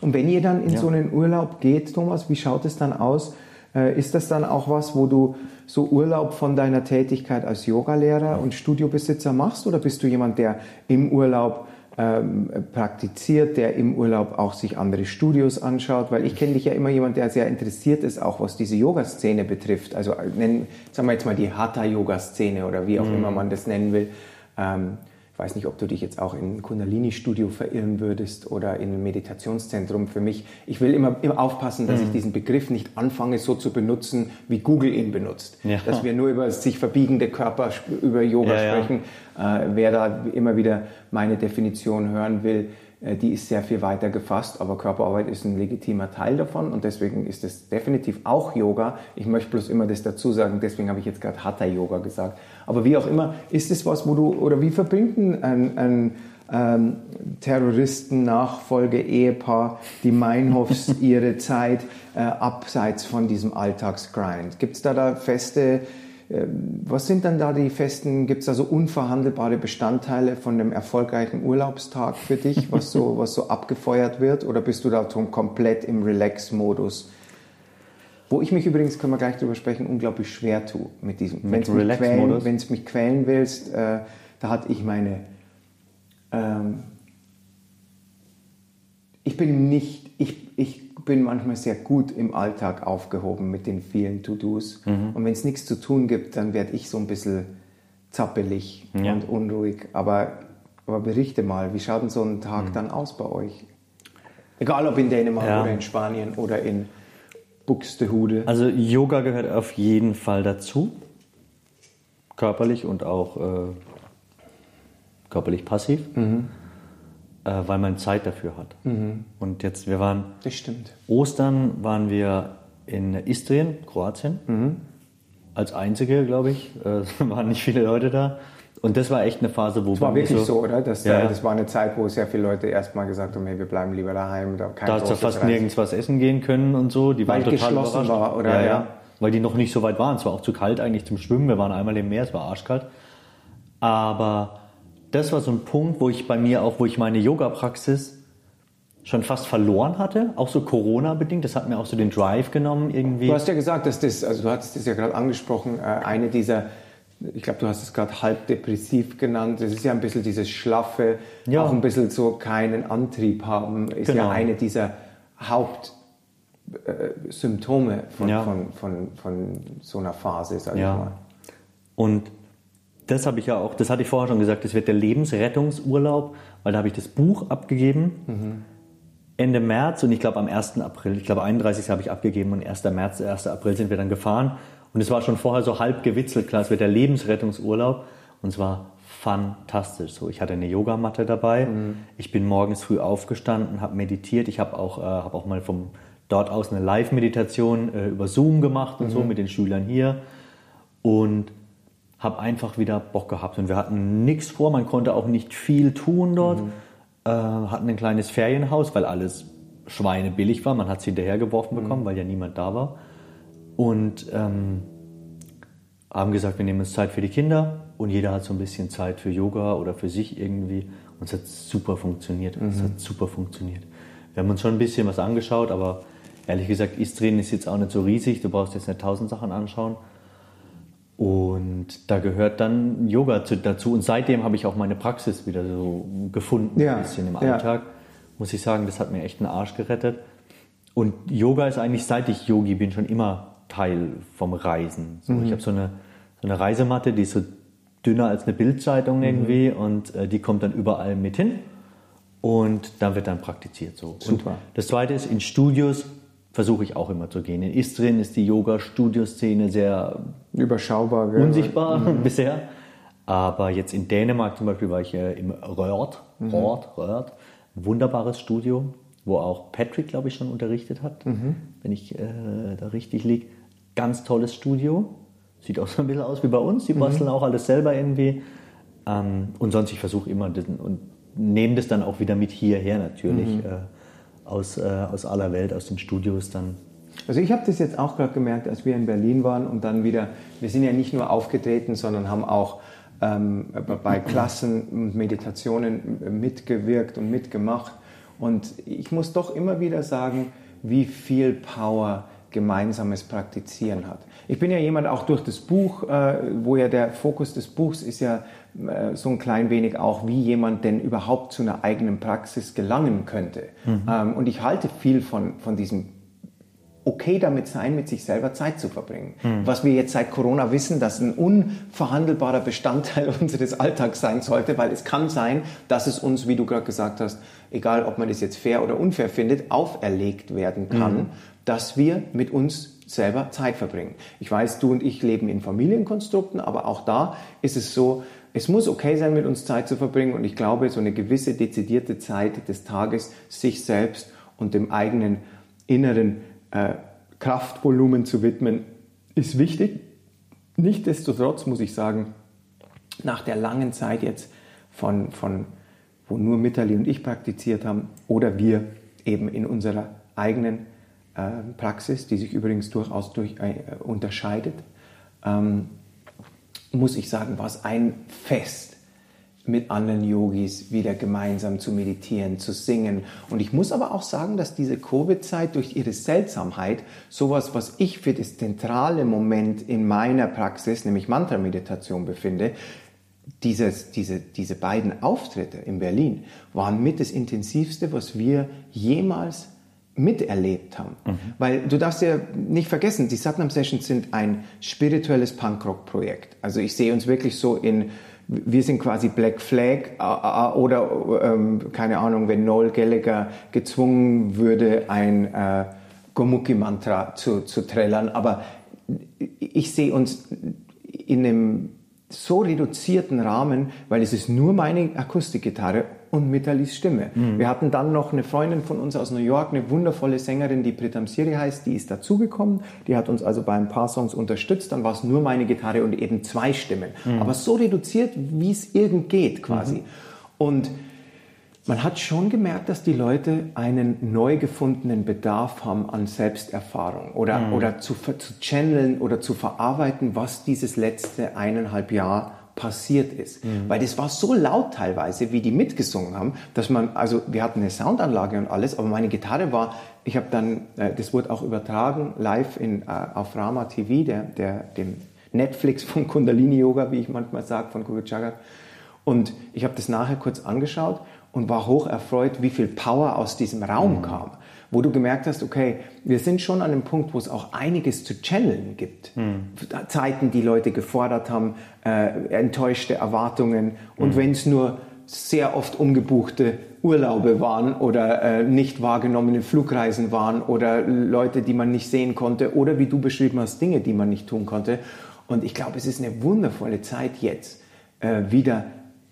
Und wenn ihr dann in ja. so einen Urlaub geht, Thomas, wie schaut es dann aus? Äh, ist das dann auch was, wo du so Urlaub von deiner Tätigkeit als Yogalehrer und Studiobesitzer machst? Oder bist du jemand, der im Urlaub ähm, praktiziert, der im Urlaub auch sich andere Studios anschaut, weil ich kenne dich ja immer jemand, der sehr interessiert ist, auch was diese Yoga-Szene betrifft. Also nennen, sagen wir jetzt mal die Hatha-Yoga-Szene oder wie auch mhm. immer man das nennen will. Ähm, weiß nicht, ob du dich jetzt auch in ein Kundalini-Studio verirren würdest oder in ein Meditationszentrum. Für mich, ich will immer, immer aufpassen, dass mhm. ich diesen Begriff nicht anfange so zu benutzen, wie Google ihn benutzt. Ja. Dass wir nur über sich verbiegende Körper, über Yoga ja, sprechen. Ja. Äh, wer da immer wieder meine Definition hören will, die ist sehr viel weiter gefasst, aber Körperarbeit ist ein legitimer Teil davon und deswegen ist es definitiv auch Yoga. Ich möchte bloß immer das dazu sagen, deswegen habe ich jetzt gerade Hatha Yoga gesagt. Aber wie auch immer, ist es was, wo du, oder wie verbringt ein, ein ähm, Terroristen-Nachfolge-Ehepaar, die Meinhofs, ihre Zeit äh, abseits von diesem Alltagsgrind? Gibt es da da feste was sind dann da die festen, gibt es da so unverhandelbare Bestandteile von einem erfolgreichen Urlaubstag für dich, was so, was so abgefeuert wird? Oder bist du da schon komplett im Relax-Modus? Wo ich mich übrigens, können wir gleich drüber sprechen, unglaublich schwer tue mit diesem. Wenn du mich, mich quälen willst, äh, da hatte ich meine. Ähm, ich bin nicht, ich, ich bin manchmal sehr gut im Alltag aufgehoben mit den vielen To-Dos. Mhm. Und wenn es nichts zu tun gibt, dann werde ich so ein bisschen zappelig ja. und unruhig. Aber, aber berichte mal, wie schaut denn so ein Tag mhm. dann aus bei euch? Egal ob in Dänemark ja. oder in Spanien oder in Buxtehude. Also Yoga gehört auf jeden Fall dazu. Körperlich und auch äh, körperlich passiv. Mhm äh, weil man Zeit dafür hat. Mhm. Und jetzt, wir waren. Das stimmt. Ostern waren wir in Istrien, Kroatien. Mhm. Als einzige, glaube ich. Äh, es waren nicht viele Leute da. Und das war echt eine Phase, wo. Das war wirklich so, so oder? Das, ja, das war eine Zeit, wo sehr viele Leute erstmal gesagt haben: hey, wir bleiben lieber daheim. Da, da hast du fast Reise. nirgends was essen gehen können und so. Die weil waren total geschlossen überrascht. war, oder? Ja, ja, Weil die noch nicht so weit waren. Es war auch zu kalt eigentlich zum Schwimmen. Wir waren einmal im Meer, es war arschkalt. Aber das war so ein Punkt, wo ich bei mir auch, wo ich meine Yoga-Praxis schon fast verloren hatte, auch so Corona-bedingt. Das hat mir auch so den Drive genommen irgendwie. Du hast ja gesagt, dass das, also du hattest das ja gerade angesprochen, äh, eine dieser, ich glaube, du hast es gerade halb depressiv genannt. Das ist ja ein bisschen dieses Schlaffe, ja. auch ein bisschen so keinen Antrieb haben, ist genau. ja eine dieser Hauptsymptome äh, von, ja. von, von, von, so einer Phase, sag ja. ich mal. Und das habe ich ja auch, das hatte ich vorher schon gesagt, das wird der Lebensrettungsurlaub, weil da habe ich das Buch abgegeben. Mhm. Ende März und ich glaube am 1. April, ich glaube 31. habe ich abgegeben und 1. März, 1. April sind wir dann gefahren. Und es war schon vorher so halb gewitzelt, klar, es wird der Lebensrettungsurlaub und es war fantastisch. So, ich hatte eine Yogamatte dabei, mhm. ich bin morgens früh aufgestanden, habe meditiert, ich habe auch, äh, hab auch mal vom dort aus eine Live-Meditation äh, über Zoom gemacht und mhm. so mit den Schülern hier. Und habe einfach wieder Bock gehabt. Und wir hatten nichts vor, man konnte auch nicht viel tun dort. Mhm. Äh, hatten ein kleines Ferienhaus, weil alles schweinebillig war. Man hat es hinterhergeworfen mhm. bekommen, weil ja niemand da war. Und ähm, haben gesagt, wir nehmen uns Zeit für die Kinder und jeder hat so ein bisschen Zeit für Yoga oder für sich irgendwie. Und es hat super funktioniert. Mhm. Es hat super funktioniert. Wir haben uns schon ein bisschen was angeschaut, aber ehrlich gesagt, Istrien ist jetzt auch nicht so riesig. Du brauchst jetzt nicht tausend Sachen anschauen. Und da gehört dann Yoga dazu. Und seitdem habe ich auch meine Praxis wieder so gefunden, ja, ein bisschen im Alltag. Ja. Muss ich sagen, das hat mir echt einen Arsch gerettet. Und Yoga ist eigentlich, seit ich Yogi bin, schon immer Teil vom Reisen. So, mhm. Ich habe so eine, so eine Reisematte, die ist so dünner als eine Bildzeitung mhm. irgendwie und äh, die kommt dann überall mit hin und dann wird dann praktiziert so. Super. Und das zweite ist, in Studios versuche ich auch immer zu gehen. In Istrien ist die Yoga-Studioszene sehr überschaubar, gell? unsichtbar mhm. bisher. Aber jetzt in Dänemark zum Beispiel war ich äh, im Röhrt, mhm. Röhrt, Röhrt, wunderbares Studio, wo auch Patrick, glaube ich, schon unterrichtet hat, mhm. wenn ich äh, da richtig liege. Ganz tolles Studio. Sieht auch so ein bisschen aus wie bei uns. Die mhm. basteln auch alles selber irgendwie. Ähm, und sonst, ich versuche immer und nehme das dann auch wieder mit hierher natürlich. Mhm. Äh, aus, äh, aus aller Welt, aus den Studios dann. Also ich habe das jetzt auch gerade gemerkt, als wir in Berlin waren und dann wieder, wir sind ja nicht nur aufgetreten, sondern haben auch ähm, bei Klassen und Meditationen mitgewirkt und mitgemacht. Und ich muss doch immer wieder sagen, wie viel Power gemeinsames Praktizieren hat. Ich bin ja jemand auch durch das Buch, äh, wo ja der Fokus des Buchs ist ja so ein klein wenig auch, wie jemand denn überhaupt zu einer eigenen Praxis gelangen könnte. Mhm. Ähm, und ich halte viel von, von diesem okay damit sein, mit sich selber Zeit zu verbringen. Mhm. Was wir jetzt seit Corona wissen, dass ein unverhandelbarer Bestandteil unseres Alltags sein sollte, weil es kann sein, dass es uns, wie du gerade gesagt hast, egal ob man es jetzt fair oder unfair findet, auferlegt werden kann, mhm. dass wir mit uns selber Zeit verbringen. Ich weiß, du und ich leben in Familienkonstrukten, aber auch da ist es so, es muss okay sein, mit uns Zeit zu verbringen und ich glaube, so eine gewisse dezidierte Zeit des Tages sich selbst und dem eigenen inneren äh, Kraftvolumen zu widmen, ist wichtig. Nichtsdestotrotz muss ich sagen, nach der langen Zeit jetzt von, von wo nur Mitterli und ich praktiziert haben oder wir eben in unserer eigenen äh, Praxis, die sich übrigens durchaus durch, äh, unterscheidet, ähm, muss ich sagen, war es ein Fest, mit anderen Yogis wieder gemeinsam zu meditieren, zu singen. Und ich muss aber auch sagen, dass diese Covid-Zeit durch ihre Seltsamheit sowas, was ich für das zentrale Moment in meiner Praxis, nämlich Mantra-Meditation befinde, dieses, diese, diese beiden Auftritte in Berlin waren mit das intensivste, was wir jemals miterlebt haben. Mhm. Weil du darfst ja nicht vergessen, die Satnam Sessions sind ein spirituelles Punkrock-Projekt. Also ich sehe uns wirklich so in, wir sind quasi Black Flag oder ähm, keine Ahnung, wenn Noel Gallagher gezwungen würde, ein äh, Gomuki-Mantra zu, zu trällern. Aber ich sehe uns in einem so reduzierten Rahmen, weil es ist nur meine Akustikgitarre und Mitalis Stimme. Mhm. Wir hatten dann noch eine Freundin von uns aus New York, eine wundervolle Sängerin, die Pritam Siri heißt, die ist dazugekommen. Die hat uns also bei ein paar Songs unterstützt. Dann war es nur meine Gitarre und eben zwei Stimmen. Mhm. Aber so reduziert, wie es irgend geht quasi. Mhm. Und man hat schon gemerkt, dass die Leute einen neu gefundenen Bedarf haben an Selbsterfahrung oder, mhm. oder zu, zu channeln oder zu verarbeiten, was dieses letzte eineinhalb Jahr passiert ist. Mhm. Weil das war so laut teilweise, wie die mitgesungen haben, dass man, also wir hatten eine Soundanlage und alles, aber meine Gitarre war, ich habe dann, äh, das wurde auch übertragen, live in, äh, auf Rama TV, der, der, dem Netflix von Kundalini Yoga, wie ich manchmal sage, von Guru Jagat. Und ich habe das nachher kurz angeschaut und war hoch erfreut, wie viel Power aus diesem Raum mhm. kam wo du gemerkt hast, okay, wir sind schon an einem Punkt, wo es auch einiges zu channeln gibt. Mhm. Zeiten, die Leute gefordert haben, äh, enttäuschte Erwartungen und mhm. wenn es nur sehr oft umgebuchte Urlaube waren oder äh, nicht wahrgenommene Flugreisen waren oder Leute, die man nicht sehen konnte oder wie du beschrieben hast, Dinge, die man nicht tun konnte. Und ich glaube, es ist eine wundervolle Zeit jetzt, äh, wieder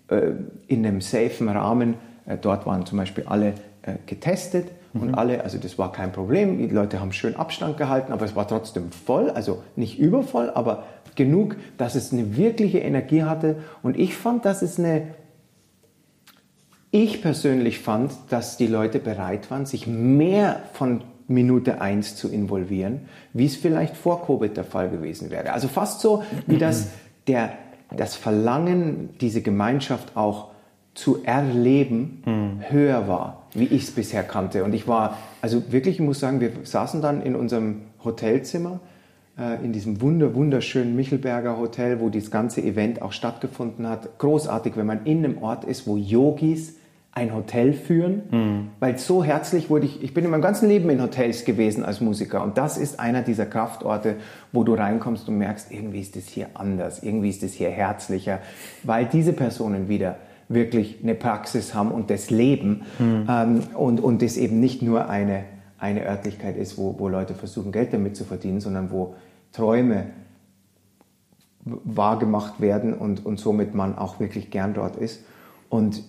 äh, in einem safen Rahmen. Äh, dort waren zum Beispiel alle äh, getestet und mhm. alle, also das war kein Problem, die Leute haben schön Abstand gehalten, aber es war trotzdem voll, also nicht übervoll, aber genug, dass es eine wirkliche Energie hatte. Und ich fand, dass es eine, ich persönlich fand, dass die Leute bereit waren, sich mehr von Minute 1 zu involvieren, wie es vielleicht vor Covid der Fall gewesen wäre. Also fast so, wie das, der, das Verlangen, diese Gemeinschaft auch zu erleben, mhm. höher war, wie ich es bisher kannte. Und ich war, also wirklich, ich muss sagen, wir saßen dann in unserem Hotelzimmer, äh, in diesem wunder, wunderschönen Michelberger Hotel, wo das ganze Event auch stattgefunden hat. Großartig, wenn man in einem Ort ist, wo Yogis ein Hotel führen, mhm. weil so herzlich wurde ich, ich bin in meinem ganzen Leben in Hotels gewesen als Musiker und das ist einer dieser Kraftorte, wo du reinkommst und merkst, irgendwie ist es hier anders, irgendwie ist es hier herzlicher, weil diese Personen wieder wirklich eine Praxis haben und das Leben mhm. ähm, und, und das eben nicht nur eine, eine Örtlichkeit ist, wo, wo Leute versuchen, Geld damit zu verdienen, sondern wo Träume wahrgemacht werden und, und somit man auch wirklich gern dort ist. Und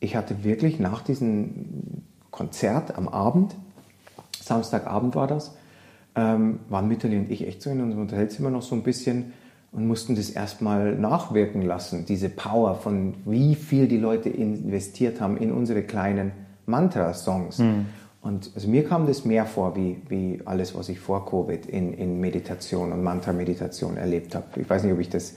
ich hatte wirklich nach diesem Konzert am Abend, Samstagabend war das, ähm, waren Mitterli und ich echt so in unserem Hotelzimmer noch so ein bisschen und mussten das erstmal nachwirken lassen, diese Power von wie viel die Leute investiert haben in unsere kleinen Mantra-Songs. Mhm. Und also mir kam das mehr vor, wie, wie alles, was ich vor Covid in, in Meditation und Mantra-Meditation erlebt habe. Ich weiß nicht, ob ich das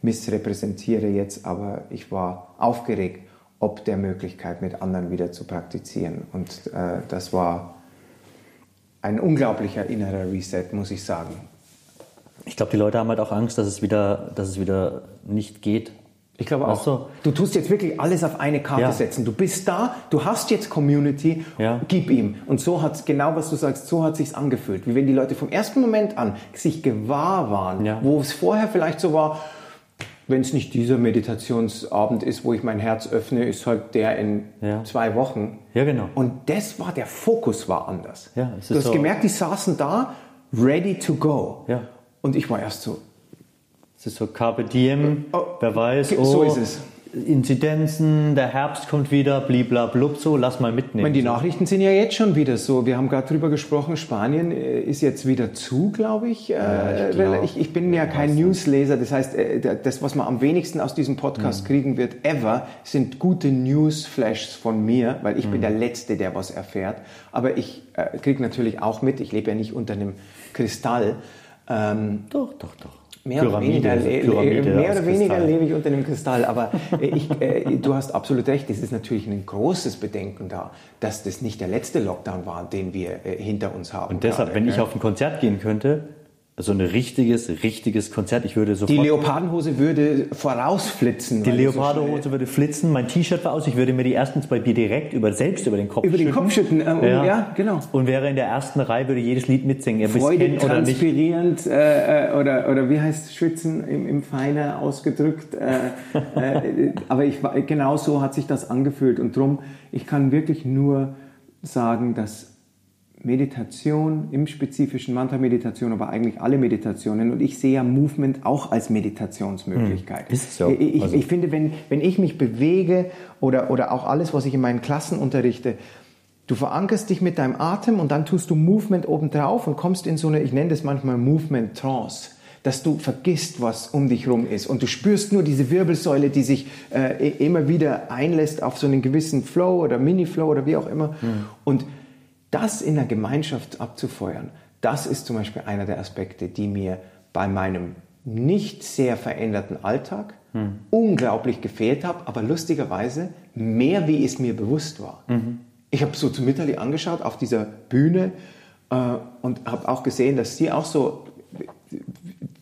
missrepräsentiere jetzt, aber ich war aufgeregt, ob der Möglichkeit, mit anderen wieder zu praktizieren. Und äh, das war ein unglaublicher innerer Reset, muss ich sagen. Ich glaube, die Leute haben halt auch Angst, dass es wieder, dass es wieder nicht geht. Ich glaube auch. So. Du tust jetzt wirklich alles auf eine Karte ja. setzen. Du bist da, du hast jetzt Community, ja. gib ihm. Und so hat es, genau was du sagst, so hat sich's angefühlt. Wie wenn die Leute vom ersten Moment an sich gewahr waren, ja. wo es vorher vielleicht so war, wenn es nicht dieser Meditationsabend ist, wo ich mein Herz öffne, ist halt der in zwei Wochen. Ja, genau. Und das war, der Fokus war anders. Ja, es ist du hast so gemerkt, die saßen da, ready to go. Ja. Und ich war erst so. Es ist so Carpe Diem, oh, wer weiß. Oh, so ist es. Inzidenzen, der Herbst kommt wieder, bliblablub, so, lass mal mitnehmen. Meine, die Nachrichten sind ja jetzt schon wieder so. Wir haben gerade drüber gesprochen, Spanien äh, ist jetzt wieder zu, glaube ich. Ja, ich, äh, glaub, ich, ich, bin ja kein Newsleser, das heißt, äh, das, was man am wenigsten aus diesem Podcast mhm. kriegen wird, ever, sind gute Newsflashs von mir, weil ich mhm. bin der Letzte, der was erfährt. Aber ich äh, kriege natürlich auch mit, ich lebe ja nicht unter einem Kristall. Ähm, doch, doch, doch. Mehr Pyramide, oder weniger, Pyramide mehr oder weniger lebe ich unter einem Kristall. Aber äh, ich, äh, du hast absolut recht, es ist natürlich ein großes Bedenken da, dass das nicht der letzte Lockdown war, den wir äh, hinter uns haben. Und deshalb, gerade, wenn ich auf ein Konzert gehen könnte, so ein richtiges, richtiges Konzert. Ich würde sofort. Die Leopardenhose würde vorausflitzen. Die Leopardenhose so würde flitzen. Mein T-Shirt war aus. Ich würde mir die ersten zwei Bier direkt über, selbst über den Kopf über schütten. Über den Kopf schütten, ähm, ja. ja. genau. Und wäre in der ersten Reihe, würde jedes Lied mitsingen. Freude transpirierend äh, äh, oder, oder wie heißt Schwitzen im, im Feiner ausgedrückt. Äh, äh, aber ich, genau so hat sich das angefühlt. Und drum, ich kann wirklich nur sagen, dass Meditation, im spezifischen Mantra-Meditation, aber eigentlich alle Meditationen. Und ich sehe ja Movement auch als Meditationsmöglichkeit. Hm, ist so. Ich, also. ich, finde, wenn, wenn ich mich bewege oder, oder auch alles, was ich in meinen Klassen unterrichte, du verankerst dich mit deinem Atem und dann tust du Movement obendrauf und kommst in so eine, ich nenne das manchmal Movement Trance dass du vergisst, was um dich rum ist. Und du spürst nur diese Wirbelsäule, die sich äh, immer wieder einlässt auf so einen gewissen Flow oder Mini-Flow oder wie auch immer. Mhm. Und das in der Gemeinschaft abzufeuern, das ist zum Beispiel einer der Aspekte, die mir bei meinem nicht sehr veränderten Alltag hm. unglaublich gefehlt haben, aber lustigerweise mehr, wie es mir bewusst war. Mhm. Ich habe so zu Mitterli angeschaut auf dieser Bühne äh, und habe auch gesehen, dass sie auch so,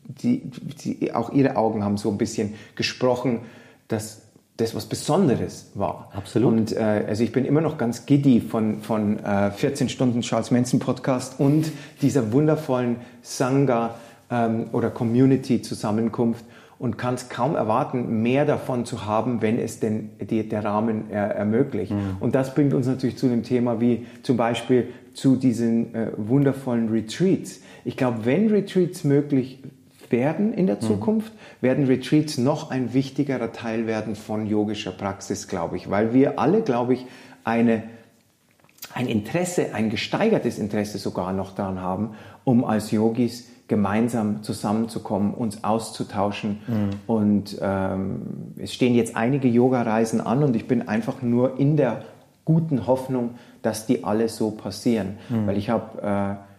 die, die, auch ihre Augen haben so ein bisschen gesprochen, dass das was Besonderes war. Absolut. Und äh, also ich bin immer noch ganz giddy von, von äh, 14 Stunden Charles Manson Podcast und dieser wundervollen Sangha ähm, oder Community Zusammenkunft und kann es kaum erwarten, mehr davon zu haben, wenn es denn die, der Rahmen äh, ermöglicht. Mhm. Und das bringt uns natürlich zu einem Thema wie zum Beispiel zu diesen äh, wundervollen Retreats. Ich glaube, wenn Retreats möglich werden in der mhm. Zukunft, mhm. werden Retreats noch ein wichtigerer Teil werden von yogischer Praxis, glaube ich, weil wir alle, glaube ich, eine, ein Interesse, ein gesteigertes Interesse sogar noch daran haben, um als Yogis gemeinsam zusammenzukommen, uns auszutauschen. Mhm. Und ähm, es stehen jetzt einige Yoga-Reisen an und ich bin einfach nur in der guten Hoffnung, dass die alle so passieren. Mhm. Weil ich habe äh,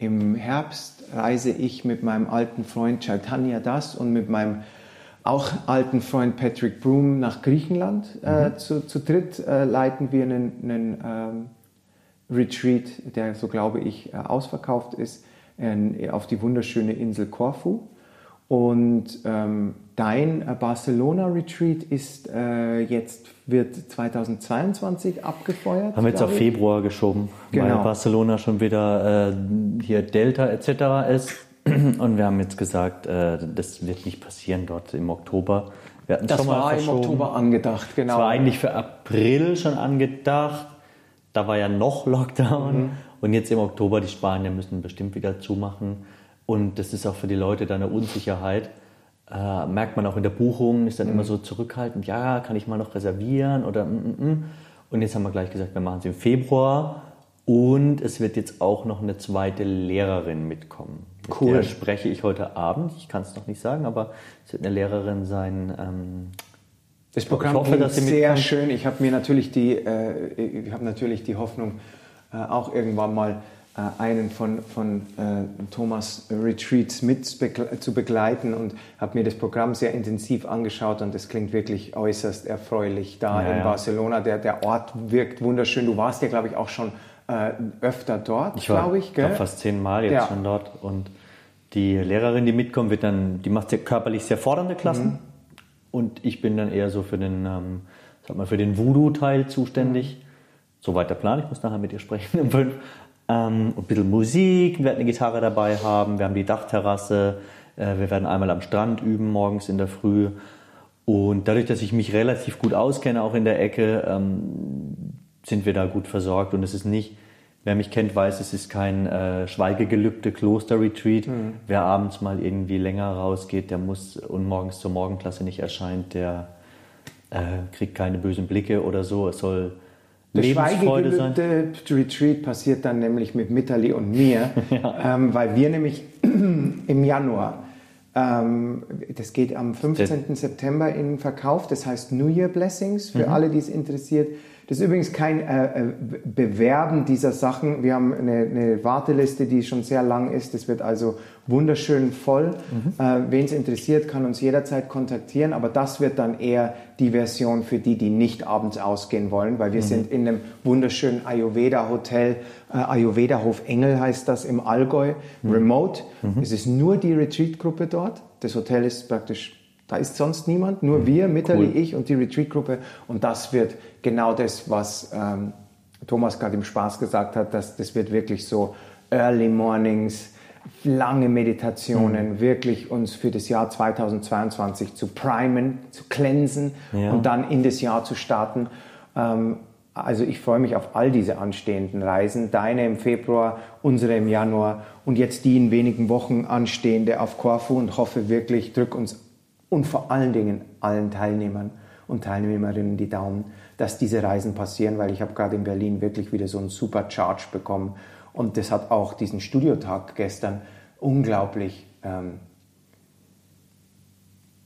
im Herbst reise ich mit meinem alten Freund Chaitanya Das und mit meinem auch alten Freund Patrick Broom nach Griechenland. Äh, mhm. Zu, zu dritt äh, leiten wir einen, einen ähm, Retreat, der, so glaube ich, äh, ausverkauft ist, auf die wunderschöne Insel Korfu. Und ähm, dein äh, Barcelona-Retreat ist äh, jetzt, wird 2022 abgefeuert. Haben wir jetzt auf Februar geschoben, genau. weil Barcelona schon wieder äh, hier Delta etc. ist. Und wir haben jetzt gesagt, äh, das wird nicht passieren dort im Oktober. Wir das schon war im Oktober angedacht, genau. Das war eigentlich für April schon angedacht. Da war ja noch Lockdown. Mhm. Und jetzt im Oktober, die Spanier müssen bestimmt wieder zumachen. Und das ist auch für die Leute da eine Unsicherheit. Äh, merkt man auch in der Buchung, ist dann mhm. immer so zurückhaltend, ja, kann ich mal noch reservieren oder mm, mm, mm. Und jetzt haben wir gleich gesagt, wir machen es im Februar und es wird jetzt auch noch eine zweite Lehrerin mitkommen. Mit cool. Der spreche ich heute Abend. Ich kann es noch nicht sagen, aber es wird eine Lehrerin sein. Ähm, das Programm ich hoffe, dass sie sehr schön. Ich habe mir natürlich die, äh, ich habe natürlich die Hoffnung, äh, auch irgendwann mal einen von, von äh, Thomas Retreats mit zu begleiten und habe mir das Programm sehr intensiv angeschaut und es klingt wirklich äußerst erfreulich da ja, in ja. Barcelona. Der, der Ort wirkt wunderschön. Du warst ja, glaube ich, auch schon äh, öfter dort, glaube ich. Ich war fast zehnmal jetzt ja. schon dort und die Lehrerin, die mitkommt, wird dann, die macht sehr körperlich sehr fordernde Klassen mhm. und ich bin dann eher so für den, ähm, sag mal, für den Voodoo-Teil zuständig. Mhm. Soweit der Plan, ich muss nachher mit ihr sprechen um fünf. Ähm, ein bisschen Musik, wir werden eine Gitarre dabei haben, wir haben die Dachterrasse, äh, wir werden einmal am Strand üben, morgens in der Früh. Und dadurch, dass ich mich relativ gut auskenne, auch in der Ecke, ähm, sind wir da gut versorgt. Und es ist nicht, wer mich kennt, weiß, es ist kein äh, schweigegelübde Kloster-Retreat. Mhm. Wer abends mal irgendwie länger rausgeht, der muss und morgens zur Morgenklasse nicht erscheint, der äh, kriegt keine bösen Blicke oder so. Es soll der schweigegelübde Retreat passiert dann nämlich mit Mitali und mir, ja. ähm, weil wir nämlich im Januar, ähm, das geht am 15. September in Verkauf, das heißt New Year Blessings für mhm. alle, die es interessiert. Das ist übrigens kein äh, äh, Bewerben dieser Sachen. Wir haben eine, eine, Warteliste, die schon sehr lang ist. Das wird also wunderschön voll. Mhm. Äh, Wen es interessiert, kann uns jederzeit kontaktieren. Aber das wird dann eher die Version für die, die nicht abends ausgehen wollen, weil wir mhm. sind in einem wunderschönen Ayurveda-Hotel. Äh, Ayurveda-Hof Engel heißt das im Allgäu. Mhm. Remote. Mhm. Es ist nur die Retreat-Gruppe dort. Das Hotel ist praktisch da ist sonst niemand, nur mhm. wir, Mitterli, cool. ich und die Retreat-Gruppe. Und das wird genau das, was ähm, Thomas gerade im Spaß gesagt hat, dass das wird wirklich so Early Mornings, lange Meditationen, mhm. wirklich uns für das Jahr 2022 zu primen, zu cleansen ja. und dann in das Jahr zu starten. Ähm, also ich freue mich auf all diese anstehenden Reisen. Deine im Februar, unsere im Januar und jetzt die in wenigen Wochen anstehende auf Korfu und hoffe wirklich, drück uns und vor allen Dingen allen Teilnehmern und Teilnehmerinnen die Daumen, dass diese Reisen passieren, weil ich habe gerade in Berlin wirklich wieder so einen super Charge bekommen und das hat auch diesen Studiotag gestern unglaublich ähm,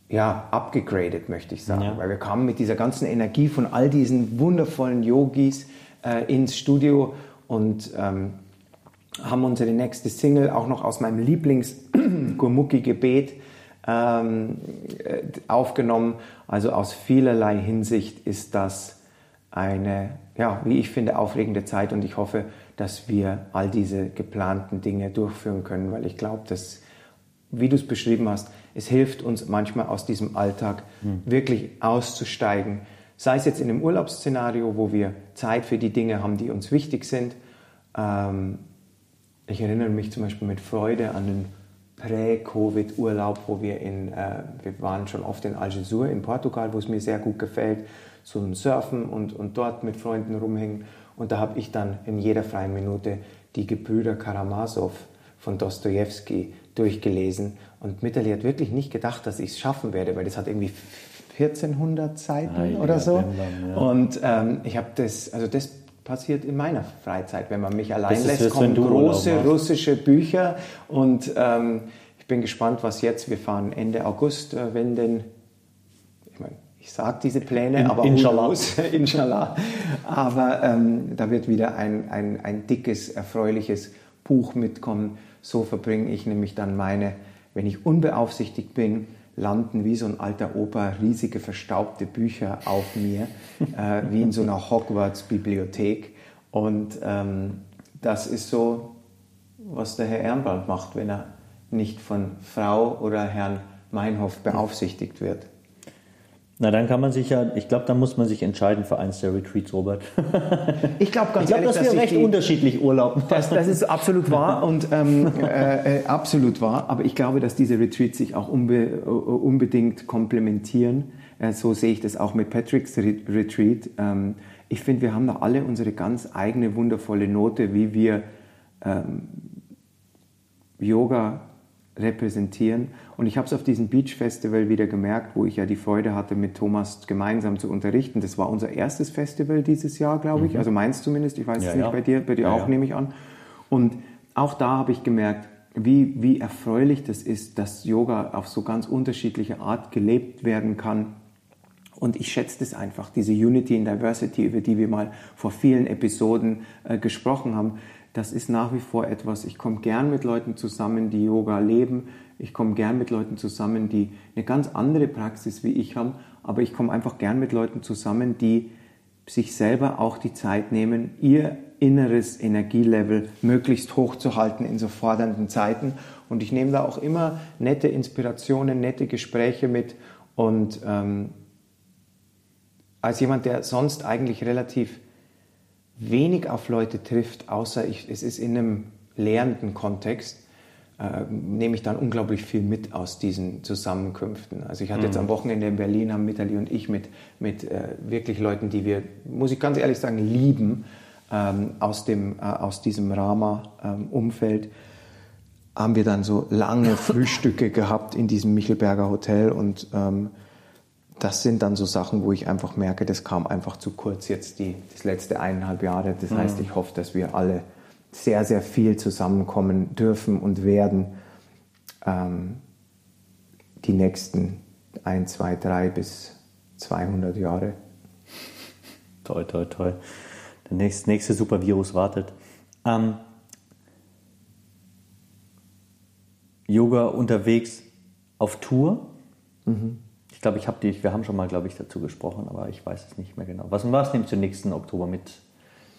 ja, abgegradet, möchte ich sagen, ja. weil wir kamen mit dieser ganzen Energie von all diesen wundervollen Yogis äh, ins Studio und ähm, haben unsere nächste Single auch noch aus meinem Lieblings-Gurmuki-Gebet ähm, äh, aufgenommen. Also aus vielerlei Hinsicht ist das eine, ja, wie ich finde, aufregende Zeit und ich hoffe, dass wir all diese geplanten Dinge durchführen können, weil ich glaube, dass, wie du es beschrieben hast, es hilft uns manchmal aus diesem Alltag mhm. wirklich auszusteigen. Sei es jetzt in einem Urlaubsszenario, wo wir Zeit für die Dinge haben, die uns wichtig sind. Ähm, ich erinnere mich zum Beispiel mit Freude an den Prä-Covid-Urlaub, wo wir in, äh, wir waren schon oft in Algesur in Portugal, wo es mir sehr gut gefällt, so ein Surfen und, und dort mit Freunden rumhängen. Und da habe ich dann in jeder freien Minute die Gebrüder Karamasow von Dostoevsky durchgelesen. Und Mitterli hat wirklich nicht gedacht, dass ich es schaffen werde, weil das hat irgendwie 1400 Seiten ah, oder so. Dann, ja. Und ähm, ich habe das, also das passiert in meiner Freizeit. Wenn man mich allein lässt, kommen große russische Bücher und ähm, ich bin gespannt, was jetzt. Wir fahren Ende August, äh, wenn denn, ich meine, ich sage diese Pläne, in, aber inshallah. inshallah. Aber ähm, da wird wieder ein, ein, ein dickes, erfreuliches Buch mitkommen. So verbringe ich nämlich dann meine, wenn ich unbeaufsichtigt bin, landen wie so ein alter Opa riesige verstaubte Bücher auf mir, äh, wie in so einer Hogwarts-Bibliothek. Und ähm, das ist so, was der Herr Ehrenbrand macht, wenn er nicht von Frau oder Herrn Meinhof beaufsichtigt wird. Na, dann kann man sich ja, ich glaube, da muss man sich entscheiden für eins der Retreats, Robert. ich glaube ganz ich glaub, ehrlich, dass, dass wir recht die, unterschiedlich urlauben. Das, das ist absolut wahr und ähm, äh, äh, absolut wahr. Aber ich glaube, dass diese Retreats sich auch unbe äh, unbedingt komplementieren. Äh, so sehe ich das auch mit Patricks Retreat. Ähm, ich finde, wir haben da alle unsere ganz eigene wundervolle Note, wie wir ähm, Yoga repräsentieren. Und ich habe es auf diesem Beach Festival wieder gemerkt, wo ich ja die Freude hatte, mit Thomas gemeinsam zu unterrichten. Das war unser erstes Festival dieses Jahr, glaube ich. Mhm. Also meins zumindest. Ich weiß ja, es nicht ja. bei dir, bei dir ja, auch, nehme ich an. Und auch da habe ich gemerkt, wie, wie erfreulich das ist, dass Yoga auf so ganz unterschiedliche Art gelebt werden kann. Und ich schätze das einfach, diese Unity and Diversity, über die wir mal vor vielen Episoden äh, gesprochen haben das ist nach wie vor etwas, ich komme gern mit Leuten zusammen, die Yoga leben. Ich komme gern mit Leuten zusammen, die eine ganz andere Praxis wie ich haben. Aber ich komme einfach gern mit Leuten zusammen, die sich selber auch die Zeit nehmen, ihr inneres Energielevel möglichst hoch zu halten in so fordernden Zeiten. Und ich nehme da auch immer nette Inspirationen, nette Gespräche mit. Und ähm, als jemand, der sonst eigentlich relativ wenig auf Leute trifft, außer ich, es ist in einem lehrenden Kontext, äh, nehme ich dann unglaublich viel mit aus diesen Zusammenkünften. Also ich hatte mhm. jetzt am Wochenende in Berlin, haben Mitali und ich mit, mit äh, wirklich Leuten, die wir, muss ich ganz ehrlich sagen, lieben, ähm, aus, dem, äh, aus diesem Rama-Umfeld, ähm, haben wir dann so lange Frühstücke gehabt in diesem Michelberger Hotel und ähm, das sind dann so Sachen, wo ich einfach merke, das kam einfach zu kurz jetzt die das letzte eineinhalb Jahre. Das mhm. heißt, ich hoffe, dass wir alle sehr, sehr viel zusammenkommen dürfen und werden ähm, die nächsten ein, zwei, drei bis 200 Jahre. Toll, toll, toll. Der nächste, nächste Supervirus wartet. Ähm, Yoga unterwegs auf Tour. Mhm glaube, ich habe die, wir haben schon mal, glaube ich, dazu gesprochen, aber ich weiß es nicht mehr genau. Was war es nämlich zum nächsten Oktober mit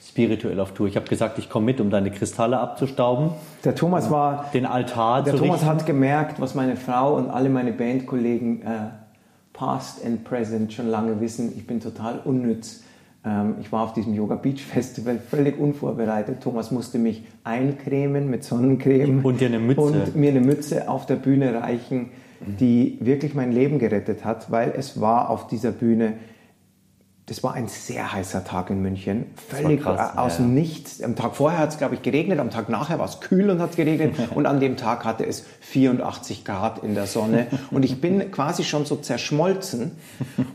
spirituell auf Tour? Ich habe gesagt, ich komme mit, um deine Kristalle abzustauben. Der Thomas war den Altar. Der Thomas richten. hat gemerkt, was meine Frau und alle meine Bandkollegen äh, past and present schon lange wissen. Ich bin total unnütz. Ähm, ich war auf diesem Yoga Beach Festival völlig unvorbereitet. Thomas musste mich eincremen mit Sonnencreme und dir eine Mütze und mir eine Mütze auf der Bühne reichen die wirklich mein Leben gerettet hat, weil es war auf dieser Bühne, das war ein sehr heißer Tag in München, völlig krass, aus dem ja. Nichts. Am Tag vorher hat es, glaube ich, geregnet, am Tag nachher war es kühl und hat es geregnet und an dem Tag hatte es 84 Grad in der Sonne und ich bin quasi schon so zerschmolzen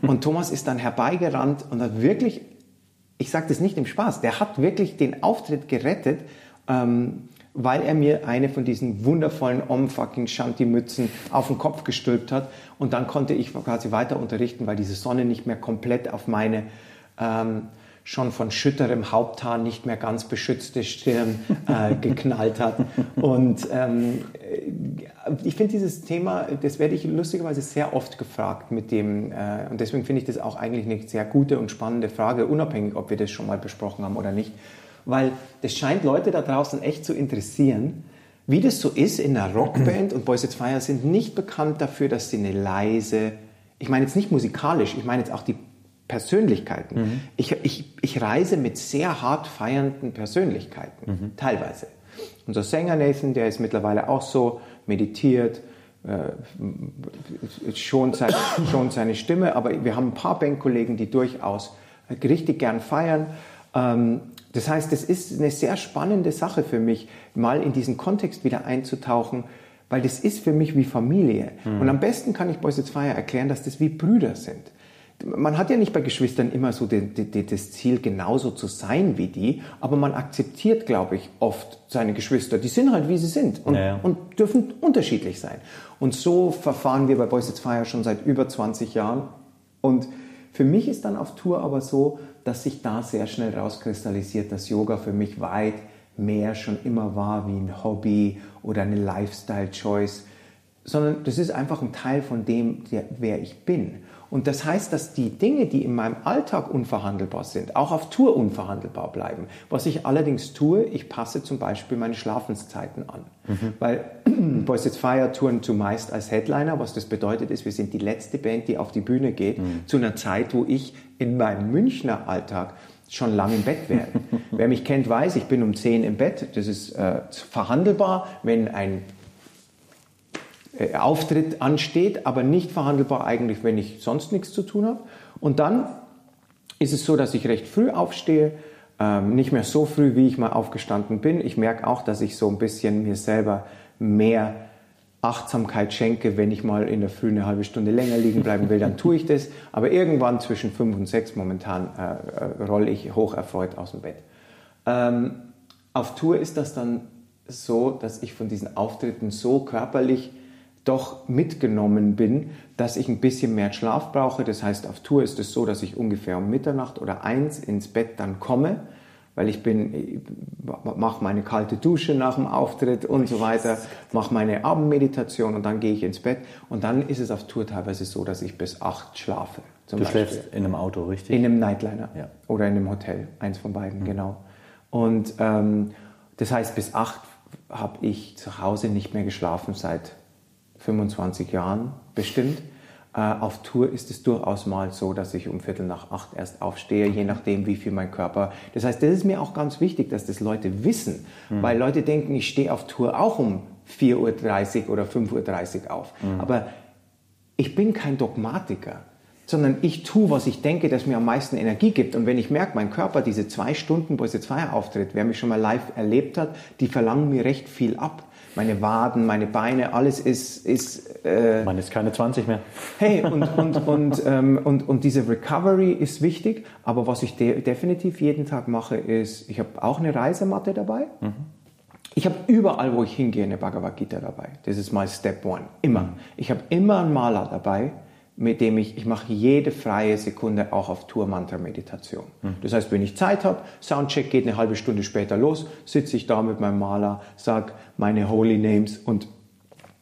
und Thomas ist dann herbeigerannt und hat wirklich, ich sage das nicht im Spaß, der hat wirklich den Auftritt gerettet. Ähm, weil er mir eine von diesen wundervollen Om-fucking Shanti-Mützen auf den Kopf gestülpt hat. Und dann konnte ich quasi weiter unterrichten, weil diese Sonne nicht mehr komplett auf meine ähm, schon von schütterem Haupthaar nicht mehr ganz beschützte Stirn äh, geknallt hat. Und ähm, ich finde dieses Thema, das werde ich lustigerweise sehr oft gefragt mit dem, äh, und deswegen finde ich das auch eigentlich eine sehr gute und spannende Frage, unabhängig, ob wir das schon mal besprochen haben oder nicht weil das scheint Leute da draußen echt zu interessieren, wie das so ist in einer Rockband und Boys at Fire sind nicht bekannt dafür, dass sie eine leise, ich meine jetzt nicht musikalisch, ich meine jetzt auch die Persönlichkeiten. Mhm. Ich, ich, ich reise mit sehr hart feiernden Persönlichkeiten, mhm. teilweise. Unser Sänger Nathan, der ist mittlerweile auch so, meditiert, äh, schont, sein, schont seine Stimme, aber wir haben ein paar Bandkollegen, die durchaus richtig gern feiern. Ähm, das heißt, es ist eine sehr spannende Sache für mich, mal in diesen Kontext wieder einzutauchen, weil das ist für mich wie Familie. Mhm. Und am besten kann ich Boys It's Fire erklären, dass das wie Brüder sind. Man hat ja nicht bei Geschwistern immer so die, die, das Ziel, genauso zu sein wie die, aber man akzeptiert, glaube ich, oft seine Geschwister. Die sind halt, wie sie sind und, ja. und dürfen unterschiedlich sein. Und so verfahren wir bei Boys It's Fire schon seit über 20 Jahren. Und für mich ist dann auf Tour aber so, dass sich da sehr schnell rauskristallisiert, dass Yoga für mich weit mehr schon immer war wie ein Hobby oder eine Lifestyle-Choice, sondern das ist einfach ein Teil von dem, der, wer ich bin. Und das heißt, dass die Dinge, die in meinem Alltag unverhandelbar sind, auch auf Tour unverhandelbar bleiben. Was ich allerdings tue, ich passe zum Beispiel meine Schlafenszeiten an. Mhm. Weil Boys It's Fire touren zumeist als Headliner. Was das bedeutet ist, wir sind die letzte Band, die auf die Bühne geht, mhm. zu einer Zeit, wo ich in meinem Münchner Alltag schon lange im Bett wäre. Wer mich kennt, weiß, ich bin um 10 im Bett. Das ist äh, verhandelbar, wenn ein äh, Auftritt ansteht, aber nicht verhandelbar eigentlich, wenn ich sonst nichts zu tun habe. Und dann ist es so, dass ich recht früh aufstehe, ähm, nicht mehr so früh, wie ich mal aufgestanden bin. Ich merke auch, dass ich so ein bisschen mir selber mehr Achtsamkeit schenke, wenn ich mal in der Früh eine halbe Stunde länger liegen bleiben will, dann tue ich das. Aber irgendwann zwischen fünf und sechs momentan äh, äh, rolle ich hoch erfreut aus dem Bett. Ähm, auf Tour ist das dann so, dass ich von diesen Auftritten so körperlich doch mitgenommen bin, dass ich ein bisschen mehr Schlaf brauche. Das heißt, auf Tour ist es so, dass ich ungefähr um Mitternacht oder eins ins Bett dann komme weil ich bin, mache meine kalte Dusche nach dem Auftritt und so weiter, mache meine Abendmeditation und dann gehe ich ins Bett und dann ist es auf Tour teilweise so, dass ich bis acht schlafe. du Beispiel. schläfst in einem Auto, richtig? In einem Nightliner ja. oder in einem Hotel, eins von beiden, mhm. genau. Und ähm, das heißt, bis acht habe ich zu Hause nicht mehr geschlafen seit 25 Jahren bestimmt. Äh, auf Tour ist es durchaus mal so, dass ich um Viertel nach acht erst aufstehe, je nachdem, wie viel mein Körper. Das heißt, das ist mir auch ganz wichtig, dass das Leute wissen, mhm. weil Leute denken, ich stehe auf Tour auch um 4.30 Uhr oder 5.30 Uhr auf. Mhm. Aber ich bin kein Dogmatiker, sondern ich tue, was ich denke, das mir am meisten Energie gibt. Und wenn ich merke, mein Körper, diese zwei Stunden, wo es jetzt Feier auftritt, wer mich schon mal live erlebt hat, die verlangen mir recht viel ab meine Waden, meine Beine, alles ist... ist äh, Man ist keine 20 mehr. Hey, und, und, und, ähm, und, und diese Recovery ist wichtig, aber was ich de definitiv jeden Tag mache, ist, ich habe auch eine Reisematte dabei. Mhm. Ich habe überall, wo ich hingehe, eine Bhagavad Gita dabei. Das ist mein Step One. Immer. Mhm. Ich habe immer einen Maler dabei mit dem ich, ich mache jede freie Sekunde auch auf Tour-Mantra-Meditation. Mhm. Das heißt, wenn ich Zeit habe, Soundcheck geht eine halbe Stunde später los, sitze ich da mit meinem Maler, sage meine Holy Names und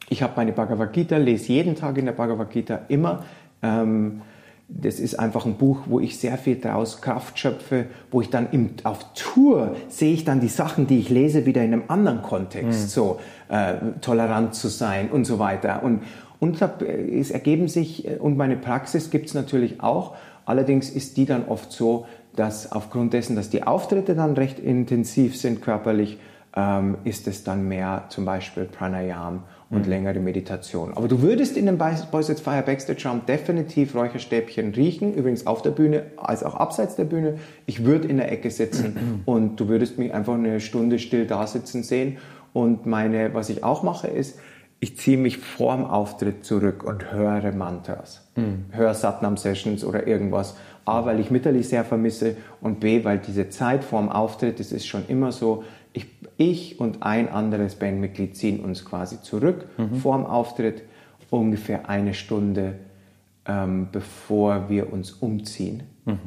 ich habe meine Bhagavad Gita, lese jeden Tag in der Bhagavad Gita immer. Ähm, das ist einfach ein Buch, wo ich sehr viel daraus Kraft schöpfe, wo ich dann im, auf Tour sehe ich dann die Sachen, die ich lese, wieder in einem anderen Kontext, mhm. so äh, tolerant zu sein und so weiter. Und, und es ergeben sich, äh, und meine Praxis gibt es natürlich auch, allerdings ist die dann oft so, dass aufgrund dessen, dass die Auftritte dann recht intensiv sind körperlich, ähm, ist es dann mehr zum Beispiel Pranayam und mhm. längere Meditation. Aber du würdest in dem Boys at Fire Backstage Raum definitiv Räucherstäbchen riechen, übrigens auf der Bühne als auch abseits der Bühne. Ich würde in der Ecke sitzen mhm. und du würdest mich einfach eine Stunde still da sitzen sehen. Und meine, was ich auch mache, ist, ich ziehe mich vorm Auftritt zurück und höre Mantras, mhm. höre Satnam-Sessions oder irgendwas. A, weil ich Mitterlich sehr vermisse und B, weil diese Zeit vorm Auftritt, das ist schon immer so, ich, ich und ein anderes Bandmitglied ziehen uns quasi zurück mhm. vorm Auftritt, ungefähr eine Stunde ähm, bevor wir uns umziehen. Mhm.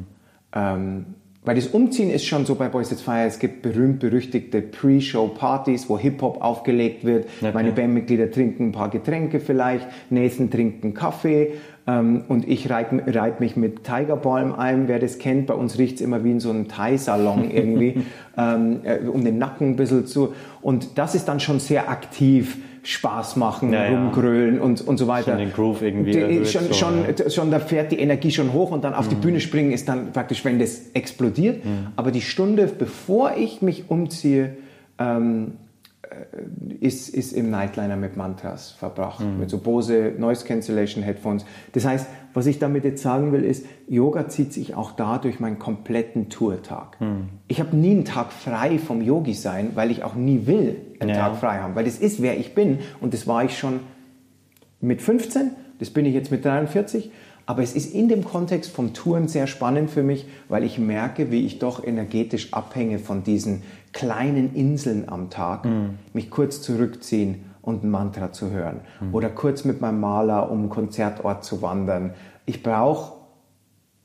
Ähm, weil das Umziehen ist schon so bei Boys It's Fire, es gibt berühmt-berüchtigte Pre-Show-Partys, wo Hip-Hop aufgelegt wird. Okay. Meine Bandmitglieder trinken ein paar Getränke vielleicht, Nathan trinkt einen Kaffee ähm, und ich reite reit mich mit Tigerbalm ein. Wer das kennt, bei uns riecht es immer wie in so einem Thai-Salon irgendwie, ähm, äh, um den Nacken ein bisschen zu. Und das ist dann schon sehr aktiv Spaß machen, ja, rumgrölen und, und so weiter. Schon den Groove irgendwie. Die, schon, so, schon, ja. schon, da fährt die Energie schon hoch und dann auf mhm. die Bühne springen ist dann praktisch, wenn das explodiert. Mhm. Aber die Stunde, bevor ich mich umziehe, ähm, äh, ist, ist im Nightliner mit Mantras verbracht, mhm. mit so Bose Noise Cancellation Headphones. Das heißt, was ich damit jetzt sagen will, ist, Yoga zieht sich auch da durch meinen kompletten Tourtag. Mhm. Ich habe nie einen Tag frei vom Yogi sein, weil ich auch nie will einen ja. Tag frei haben, weil das ist, wer ich bin und das war ich schon mit 15, das bin ich jetzt mit 43 aber es ist in dem Kontext vom Touren sehr spannend für mich, weil ich merke, wie ich doch energetisch abhänge von diesen kleinen Inseln am Tag, mhm. mich kurz zurückziehen und ein Mantra zu hören mhm. oder kurz mit meinem Maler um einen Konzertort zu wandern. Ich brauche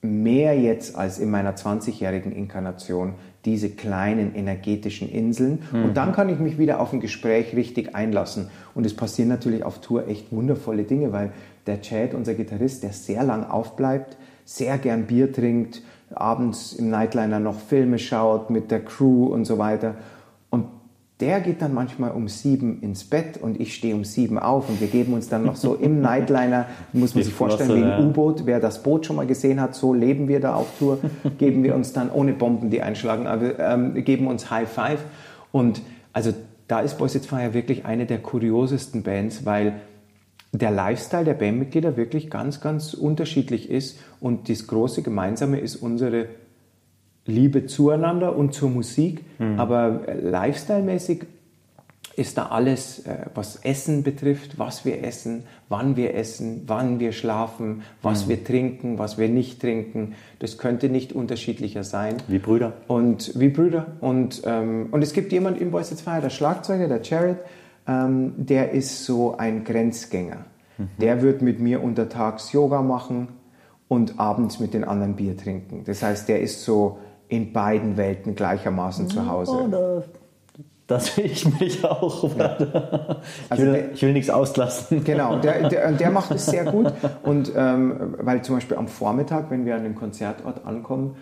mehr jetzt als in meiner 20-jährigen Inkarnation diese kleinen energetischen Inseln. Mhm. Und dann kann ich mich wieder auf ein Gespräch richtig einlassen. Und es passieren natürlich auf Tour echt wundervolle Dinge, weil der Chad, unser Gitarrist, der sehr lang aufbleibt, sehr gern Bier trinkt, abends im Nightliner noch Filme schaut mit der Crew und so weiter. Und der geht dann manchmal um sieben ins Bett und ich stehe um sieben auf und wir geben uns dann noch so im Nightliner, muss man sich vorstellen, wie ein U-Boot. Wer das Boot schon mal gesehen hat, so leben wir da auf Tour, geben wir uns dann ohne Bomben, die einschlagen, aber ähm, geben uns High Five. Und also da ist Boys It's Fire wirklich eine der kuriosesten Bands, weil der Lifestyle der Bandmitglieder wirklich ganz, ganz unterschiedlich ist und das große Gemeinsame ist unsere Liebe zueinander und zur Musik, mhm. aber lifestyle-mäßig ist da alles, äh, was Essen betrifft, was wir essen, wann wir essen, wann wir schlafen, was mhm. wir trinken, was wir nicht trinken. Das könnte nicht unterschiedlicher sein. Wie Brüder. Und wie Brüder. Und, ähm, und es gibt jemand im Voice Fire, der Schlagzeuger, der Jared, ähm, der ist so ein Grenzgänger. Mhm. Der wird mit mir untertags Yoga machen und abends mit den anderen Bier trinken. Das heißt, der ist so in beiden Welten gleichermaßen mhm. zu Hause. Oh, da sehe ich mich auch. Ja. Ich, also will, der, ich will nichts auslassen. Genau, der, der, der macht es sehr gut. Und ähm, weil zum Beispiel am Vormittag, wenn wir an den Konzertort ankommen,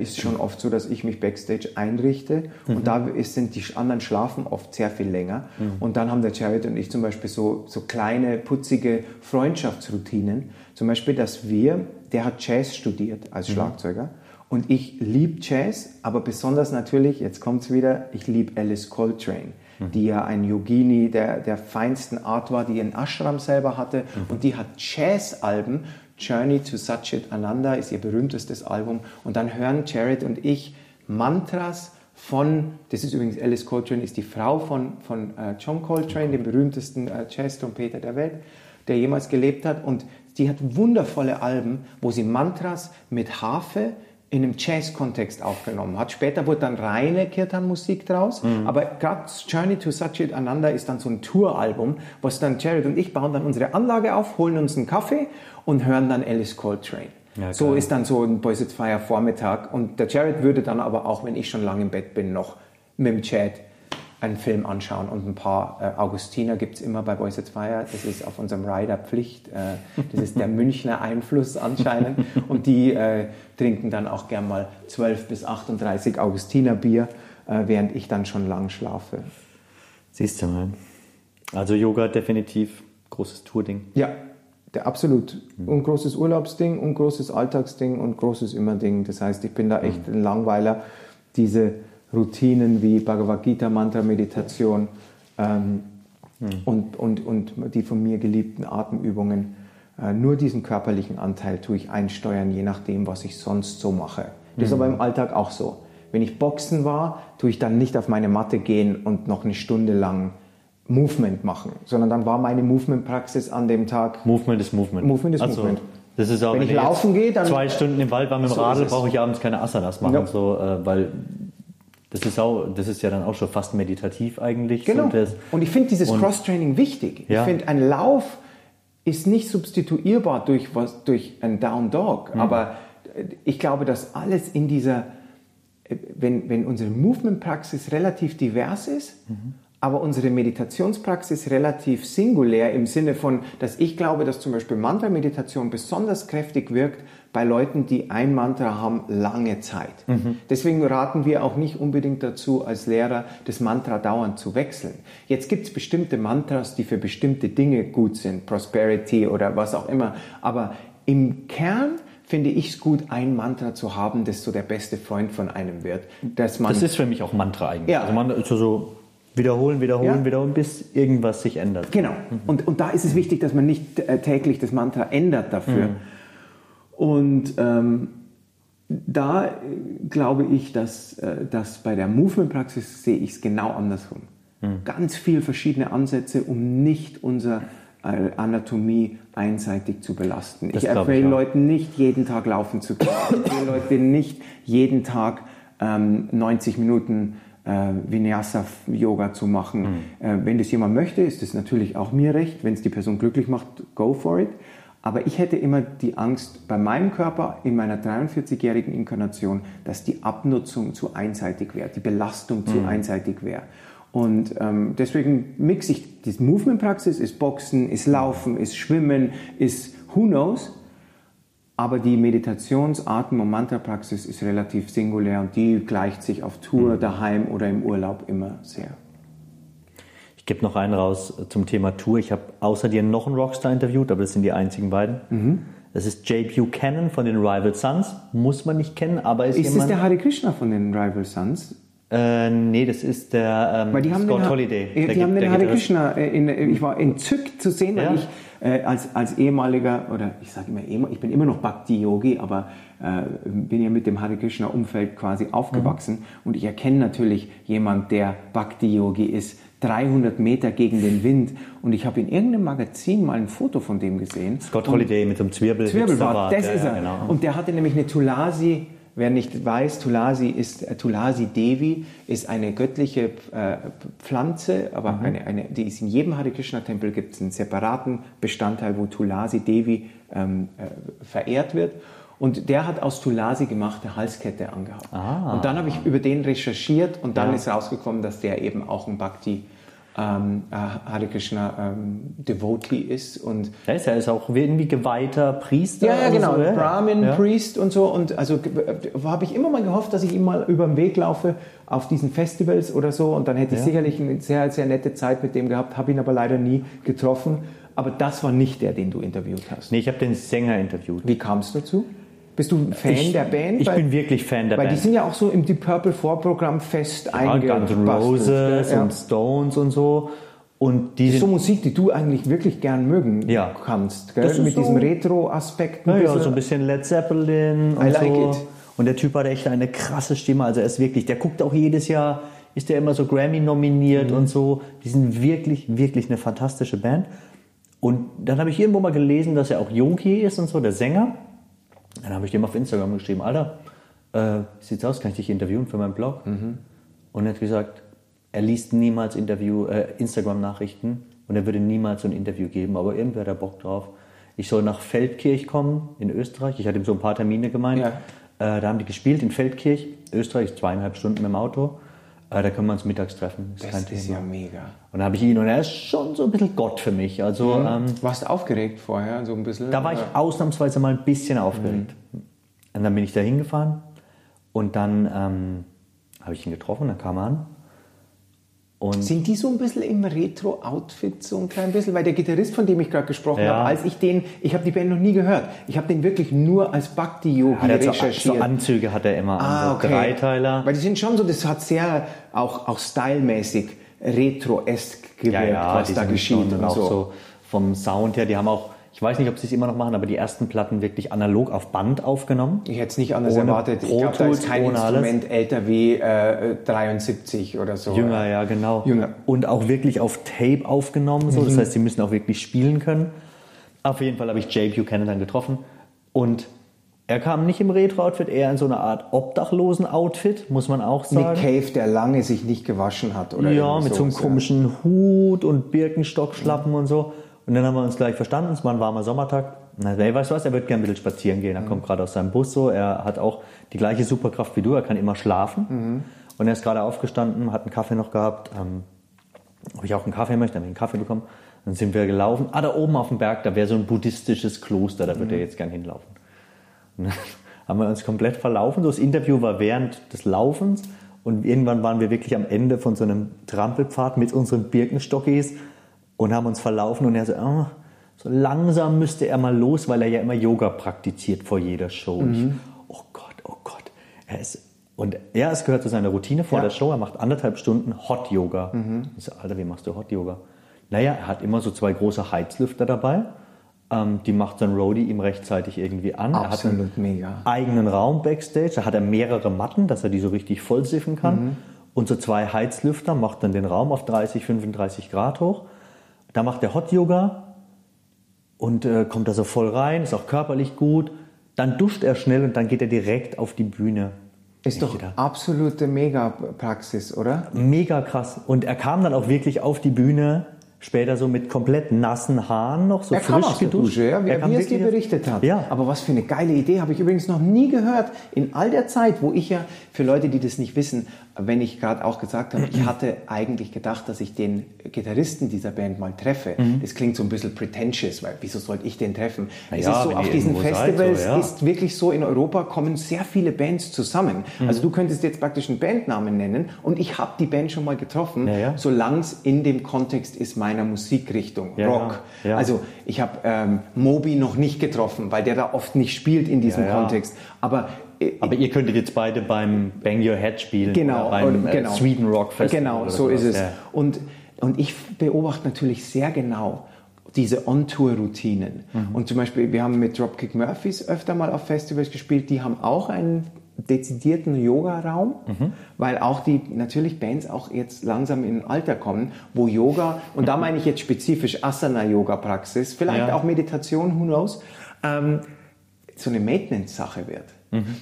ist schon oft so, dass ich mich backstage einrichte mhm. und da ist, sind die anderen schlafen oft sehr viel länger. Mhm. Und dann haben der Jared und ich zum Beispiel so, so kleine, putzige Freundschaftsroutinen. Zum Beispiel, dass wir, der hat Jazz studiert als mhm. Schlagzeuger. Und ich liebe Jazz, aber besonders natürlich, jetzt kommt es wieder, ich liebe Alice Coltrane, mhm. die ja ein Yogini der, der feinsten Art war, die einen Ashram selber hatte. Mhm. Und die hat Jazz-Alben. Journey to Satchit Ananda ist ihr berühmtestes Album. Und dann hören Jared und ich Mantras von, das ist übrigens Alice Coltrane, ist die Frau von, von uh, John Coltrane, dem berühmtesten uh, Jazz-Trompeter der Welt, der jemals gelebt hat. Und die hat wundervolle Alben, wo sie Mantras mit Harfe, in einem Jazz-Kontext aufgenommen hat. Später wurde dann reine Kirtan-Musik draus, mhm. aber gerade Journey to Satchit Ananda ist dann so ein Touralbum, was dann Jared und ich bauen dann unsere Anlage auf, holen uns einen Kaffee und hören dann Alice Coltrane. Ja, so ist dann so ein Boys It's Fire Vormittag und der Jared würde dann aber auch, wenn ich schon lange im Bett bin, noch mit dem Chat einen Film anschauen und ein paar äh, Augustiner gibt es immer bei Boys at Fire. Das ist auf unserem Rider Pflicht. Äh, das ist der Münchner Einfluss anscheinend. Und die äh, trinken dann auch gern mal 12 bis 38 Augustiner Bier, äh, während ich dann schon lang schlafe. Siehst du mal. Also Yoga definitiv großes Tourding. Ja, der absolut. Mhm. Und großes Urlaubsding und großes Alltagsding und großes Immerding. Das heißt, ich bin da echt mhm. ein Langweiler. Diese Routinen wie Bhagavad Gita, Mantra, Meditation ähm, hm. und, und, und die von mir geliebten Atemübungen. Äh, nur diesen körperlichen Anteil tue ich einsteuern, je nachdem, was ich sonst so mache. Das ist aber im Alltag auch so. Wenn ich Boxen war, tue ich dann nicht auf meine Matte gehen und noch eine Stunde lang Movement machen, sondern dann war meine Movement-Praxis an dem Tag. Movement ist Movement. Movement ist also, Movement. Das ist auch, wenn, wenn ich laufen gehe, dann. Zwei Stunden im Wald war mit dem so Radl, brauche ich abends keine Asanas machen, ja. so, äh, weil das ist, auch, das ist ja dann auch schon fast meditativ eigentlich. Genau. Und, das, und ich finde dieses Cross-Training wichtig. Ja. Ich finde, ein Lauf ist nicht substituierbar durch, was, durch ein Down Dog. Mhm. Aber ich glaube, dass alles in dieser, wenn, wenn unsere Movement-Praxis relativ divers ist, mhm aber unsere Meditationspraxis relativ singulär im Sinne von, dass ich glaube, dass zum Beispiel Mantra-Meditation besonders kräftig wirkt bei Leuten, die ein Mantra haben lange Zeit. Mhm. Deswegen raten wir auch nicht unbedingt dazu, als Lehrer das Mantra dauernd zu wechseln. Jetzt gibt es bestimmte Mantras, die für bestimmte Dinge gut sind, Prosperity oder was auch immer, aber im Kern finde ich es gut, ein Mantra zu haben, das so der beste Freund von einem wird. Dass man, das ist für mich auch Mantra eigentlich. Ja. Also man, also so Wiederholen, wiederholen, ja. wiederholen, bis irgendwas sich ändert. Genau. Mhm. Und, und da ist es wichtig, dass man nicht äh, täglich das Mantra ändert dafür. Mhm. Und ähm, da glaube ich, dass, äh, dass bei der Movement-Praxis sehe ich es genau andersrum. Mhm. Ganz viele verschiedene Ansätze, um nicht unsere äh, Anatomie einseitig zu belasten. Das ich empfehle Leuten nicht jeden Tag laufen zu können. Ich empfehle Leuten nicht jeden Tag ähm, 90 Minuten äh, Vinyasa-Yoga zu machen. Mhm. Äh, wenn das jemand möchte, ist es natürlich auch mir recht. Wenn es die Person glücklich macht, go for it. Aber ich hätte immer die Angst bei meinem Körper in meiner 43-jährigen Inkarnation, dass die Abnutzung zu einseitig wäre, die Belastung zu mhm. einseitig wäre. Und ähm, deswegen mixe ich die Movement-Praxis, ist Boxen, ist Laufen, ist Schwimmen, ist Who knows. Aber die Meditations-, Atem- und Mantra-Praxis ist relativ singulär und die gleicht sich auf Tour, mhm. daheim oder im Urlaub immer sehr. Ich gebe noch einen raus zum Thema Tour. Ich habe außer dir noch einen Rockstar interviewt, aber das sind die einzigen beiden. Mhm. Das ist Jay Buchanan von den Rival Sons. Muss man nicht kennen, aber ist, ist jemand... Ist das der Hare Krishna von den Rival Sons? Äh, nee, das ist der ähm, Weil die haben Scott den, Holiday. Die der, haben den Hare Krishna, äh, in, ich war entzückt zu sehen, weil ja. ich äh, als, als ehemaliger, oder ich sage immer, ich bin immer noch Bhakti-Yogi, aber äh, bin ja mit dem Hare Krishna-Umfeld quasi aufgewachsen mhm. und ich erkenne natürlich jemand, der Bhakti-Yogi ist, 300 Meter gegen den Wind. Und ich habe in irgendeinem Magazin mal ein Foto von dem gesehen. Scott Holiday mit einem Zwirbel. Zwirbelbart, das Ja, ist er. genau. Und der hatte nämlich eine Tulasi. Wer nicht weiß, Tulasi ist äh, Tulasi Devi ist eine göttliche äh, Pflanze, aber Mhm. eine, eine, die ist in jedem Hare Krishna Tempel gibt es einen separaten Bestandteil, wo Tulasi Devi ähm, äh, verehrt wird. Und der hat aus Tulasi gemachte Halskette angehabt. Ah. Und dann habe ich über den recherchiert und dann Ja. ist rausgekommen, dass der eben auch ein Bhakti ähm, äh, Hare Krishna ähm, Devotee ist und Der ist ja ist auch irgendwie geweihter Priester. ja, ja, genau. So, ja. Brahmin, ja. Priest und so. Und also äh, habe ich immer mal gehofft, dass ich ihm mal über den Weg laufe auf diesen Festivals oder so. Und dann hätte ich Ja. sicherlich eine sehr, sehr nette Zeit mit dem gehabt, habe ihn aber leider nie getroffen. Aber das war nicht der, den du interviewt hast. Nee, ich habe den Sänger interviewt. Wie kam es dazu? Bist du ein Fan ich, der Band? Ich Weil- bin wirklich Fan der Weil Band. die sind ja auch so im Deep Purple Vorprogramm fest ja, Guns N' eingebastelt. Roses ja. und Stones und so. Und die Das ist so Musik, die du eigentlich wirklich gern mögen Ja. kannst. Gell? Mit so- diesem Retro-Aspekt. Ja, so ein bisschen Led Zeppelin und I like so. it. Und der Typ hat echt eine krasse Stimme. Also er ist wirklich, der guckt auch jedes Jahr, ist der immer so Grammy nominiert Mhm. und so. Die sind wirklich, wirklich eine fantastische Band. Und dann habe ich irgendwo mal gelesen, dass er auch Yogi ist und so, der Sänger. Dann habe ich dem auf Instagram geschrieben, Alter, äh, sieht's aus, kann ich dich interviewen für meinen Blog? Mhm. Und er hat gesagt, er liest niemals Interview, äh, Instagram-Nachrichten und er würde niemals so ein Interview geben, aber irgendwer hat da Bock drauf. Ich soll nach Feldkirch kommen in Österreich. Ich hatte ihm so ein paar Termine gemeint. Ja. Äh, da haben die gespielt in Feldkirch, Österreich, zweieinhalb Stunden mit dem Auto. Äh, da können wir uns mittags treffen. Ist Das ist ja mega. Und da habe ich ihn und er ist schon so ein bisschen Gott für mich. Also ähm, Warst du aufgeregt vorher, so ein bisschen? da war ich ausnahmsweise mal ein bisschen aufgeregt. Und dann bin ich da hingefahren und dann ähm, habe ich ihn getroffen, dann kam er an. Und Sind die so ein bisschen im Retro-Outfit, so ein klein bisschen? Weil der Gitarrist, von dem ich gerade gesprochen Ja. habe, als ich den, ich habe die Band noch nie gehört, ich habe den wirklich nur als Bhakti-Yogi so, recherchiert. so Anzüge hat er immer ah, an, so okay. Dreiteiler. Weil die sind schon so, das hat sehr auch, auch stylmäßig retro-esk gewirkt, was die da sind geschieht und auch so. so vom Sound her, die haben auch, ich weiß nicht, ob sie es immer noch machen, aber die ersten Platten wirklich analog auf Band aufgenommen. Ich hätte es nicht anders erwartet. Ich glaube, da ist kein ohne alles. Instrument älter wie äh, 73 oder so. Jünger, ja, genau. Jünger. Und auch wirklich auf Tape aufgenommen. So. Das Mhm. heißt, sie müssen auch wirklich spielen können. Auf jeden Fall habe ich Jay Buchanan dann getroffen. Und er kam nicht im Retro-Outfit, eher in so einer Art Obdachlosen-Outfit, muss man auch Nick sagen. Cave, der lange sich nicht gewaschen hat. Oder ja, mit so einem komischen Hut und Birkenstockschlappen und so. Und dann haben wir uns gleich verstanden. Es war ein warmer Sommertag. Dann, ey, weißt du was, er wird gerne ein bisschen spazieren gehen. Er kommt gerade aus seinem Bus so. Er hat auch die gleiche Superkraft wie du. Er kann immer schlafen. Und er ist gerade aufgestanden, hat einen Kaffee noch gehabt. Ähm, ob ich auch einen Kaffee möchte, haben wir einen Kaffee bekommen. Dann sind wir gelaufen. Ah, da oben auf dem Berg, da wäre so ein buddhistisches Kloster, da würde er jetzt gern hinlaufen. Und dann haben wir uns komplett verlaufen. So, das Interview war während des Laufens und irgendwann waren wir wirklich am Ende von so einem Trampelpfad mit unseren Birkenstockis und haben uns verlaufen und er so, ah, so langsam müsste er mal los, weil er ja immer Yoga praktiziert vor jeder Show. Ich, oh Gott, oh Gott. Er ist, und ja, es gehört zu seiner Routine vor Ja. der Show. Er macht anderthalb Stunden Hot Yoga. Ich so, Alter, wie machst du Hot Yoga? Naja, er hat immer so zwei große Heizlüfter dabei. Ähm, die macht sein Roadie ihm rechtzeitig irgendwie an. er hat einen Absolut mega. eigenen Raum backstage. Da hat er mehrere Matten, dass er die so richtig vollsiffen kann. Und so zwei Heizlüfter macht dann den Raum auf 30, 35 Grad hoch. Da macht er Hot Yoga und äh, kommt da so voll rein, ist auch körperlich gut. Dann duscht er schnell und dann geht er direkt auf die Bühne. Ist doch gedacht, absolute Mega-Praxis, oder? Mega krass. Und er kam dann auch wirklich auf die Bühne, später so mit komplett nassen Haaren noch, so er frisch kam aus der geduscht. Dusche, ja, wie Er kam es dir berichtet hat. Ja. Aber was für eine geile Idee, habe ich übrigens noch nie gehört. In all der Zeit, wo ich ja, für Leute, die das nicht wissen, wenn ich gerade auch gesagt habe, ich hatte eigentlich gedacht, dass ich den Gitarristen dieser Band mal treffe. Das klingt so ein bisschen pretentious, weil wieso sollte ich den treffen? es ja, ist so, auf diesen Festivals so, ja. ist wirklich so, in Europa kommen sehr viele Bands zusammen. Mhm. Also du könntest jetzt praktisch einen Bandnamen nennen und ich habe die Band schon mal getroffen, Ja, ja. solange es in dem Kontext ist meiner Musikrichtung, Rock. Also ich habe ähm, Moby noch nicht getroffen, weil der da oft nicht spielt in diesem. Kontext. Aber, Aber ihr könntet jetzt beide beim Bang Your Head spielen genau, oder beim und- äh, genau. Sweden Rock Festival. Genau, so sowas. ist es. Ja. Und, und ich beobachte natürlich sehr genau diese On-Tour-Routinen. Mhm. Und zum Beispiel, wir haben mit Dropkick Murphys öfter mal auf Festivals gespielt, die haben auch einen dezidierten Yoga-Raum, weil auch die natürlich Bands auch jetzt langsam in ein Alter kommen, wo Yoga, und da meine ich jetzt spezifisch Asana-Yoga-Praxis, vielleicht Ja. auch Meditation, who knows, ähm, so eine Maintenance-Sache wird.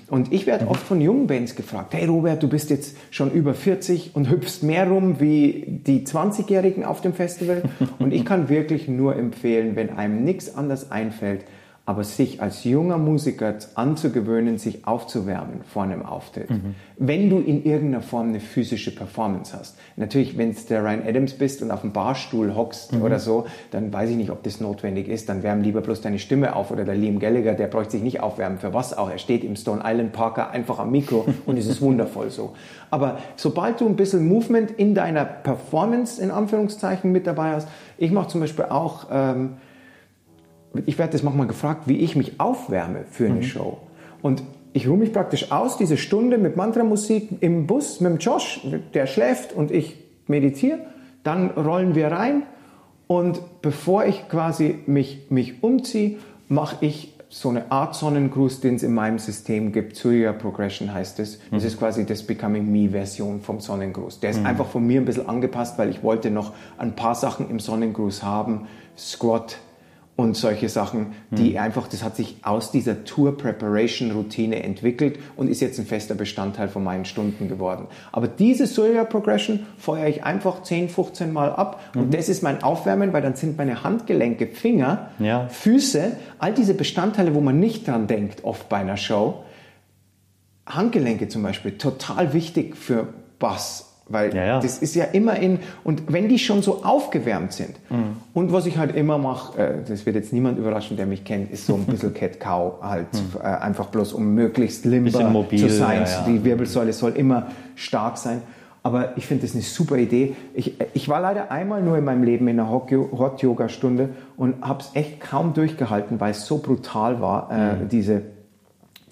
Und ich werde oft von jungen Bands gefragt, hey Robert, du bist jetzt schon über 40 und hüpfst mehr rum wie die 20-Jährigen auf dem Festival. Und ich kann wirklich nur empfehlen, wenn einem nichts anderes einfällt, aber sich als junger Musiker anzugewöhnen, sich aufzuwärmen vor einem Auftritt. Wenn du in irgendeiner Form eine physische Performance hast. Natürlich, wenn es der Ryan Adams bist und auf dem Barstuhl hockst oder so, dann weiß ich nicht, ob das notwendig ist. Dann wärm lieber bloß deine Stimme auf. Oder der Liam Gallagher, der bräuchte sich nicht aufwärmen. Für was auch? Er steht im Stone Island Parker einfach am Mikro und es ist wundervoll so. Aber sobald du ein bisschen Movement in deiner Performance, in Anführungszeichen, mit dabei hast, ich mache zum Beispiel auch... Ähm, ich werde das manchmal gefragt, wie ich mich aufwärme für eine Show. Und ich ruhe mich praktisch aus, diese Stunde mit Mantramusik im Bus mit dem Josh, der schläft und ich meditiere. Dann rollen wir rein und bevor ich quasi mich, mich umziehe, mache ich so eine Art Sonnengruß, den es in meinem System gibt. Surya Progression heißt es. Das ist quasi das Becoming Me Version vom Sonnengruß. Der ist einfach von mir ein bisschen angepasst, weil ich wollte noch ein paar Sachen im Sonnengruß haben. Squat, und solche Sachen, die einfach, das hat sich aus dieser Tour Preparation Routine entwickelt und ist jetzt ein fester Bestandteil von meinen Stunden geworden. Aber diese Surya Progression feuere ich einfach 10, 15 Mal ab und das ist mein Aufwärmen, weil dann sind meine Handgelenke, Finger, Ja. Füße, all diese Bestandteile, wo man nicht dran denkt, oft bei einer Show, Handgelenke zum Beispiel, total wichtig für Bass. Weil Ja, ja. das ist ja immer in, und wenn die schon so aufgewärmt sind, Mhm. und was ich halt immer mache, äh, das wird jetzt niemand überraschen, der mich kennt, ist so ein bisschen Cat-Cow halt, äh, einfach bloß um möglichst limber Mhm. Mobil, zu sein. ja, ja. Die Wirbelsäule soll immer stark sein. Aber ich finde das eine super Idee. Ich, ich war leider einmal nur in meinem Leben in einer Hot-Yoga-Stunde und habe es echt kaum durchgehalten, weil es so brutal war, äh, Mhm. diese,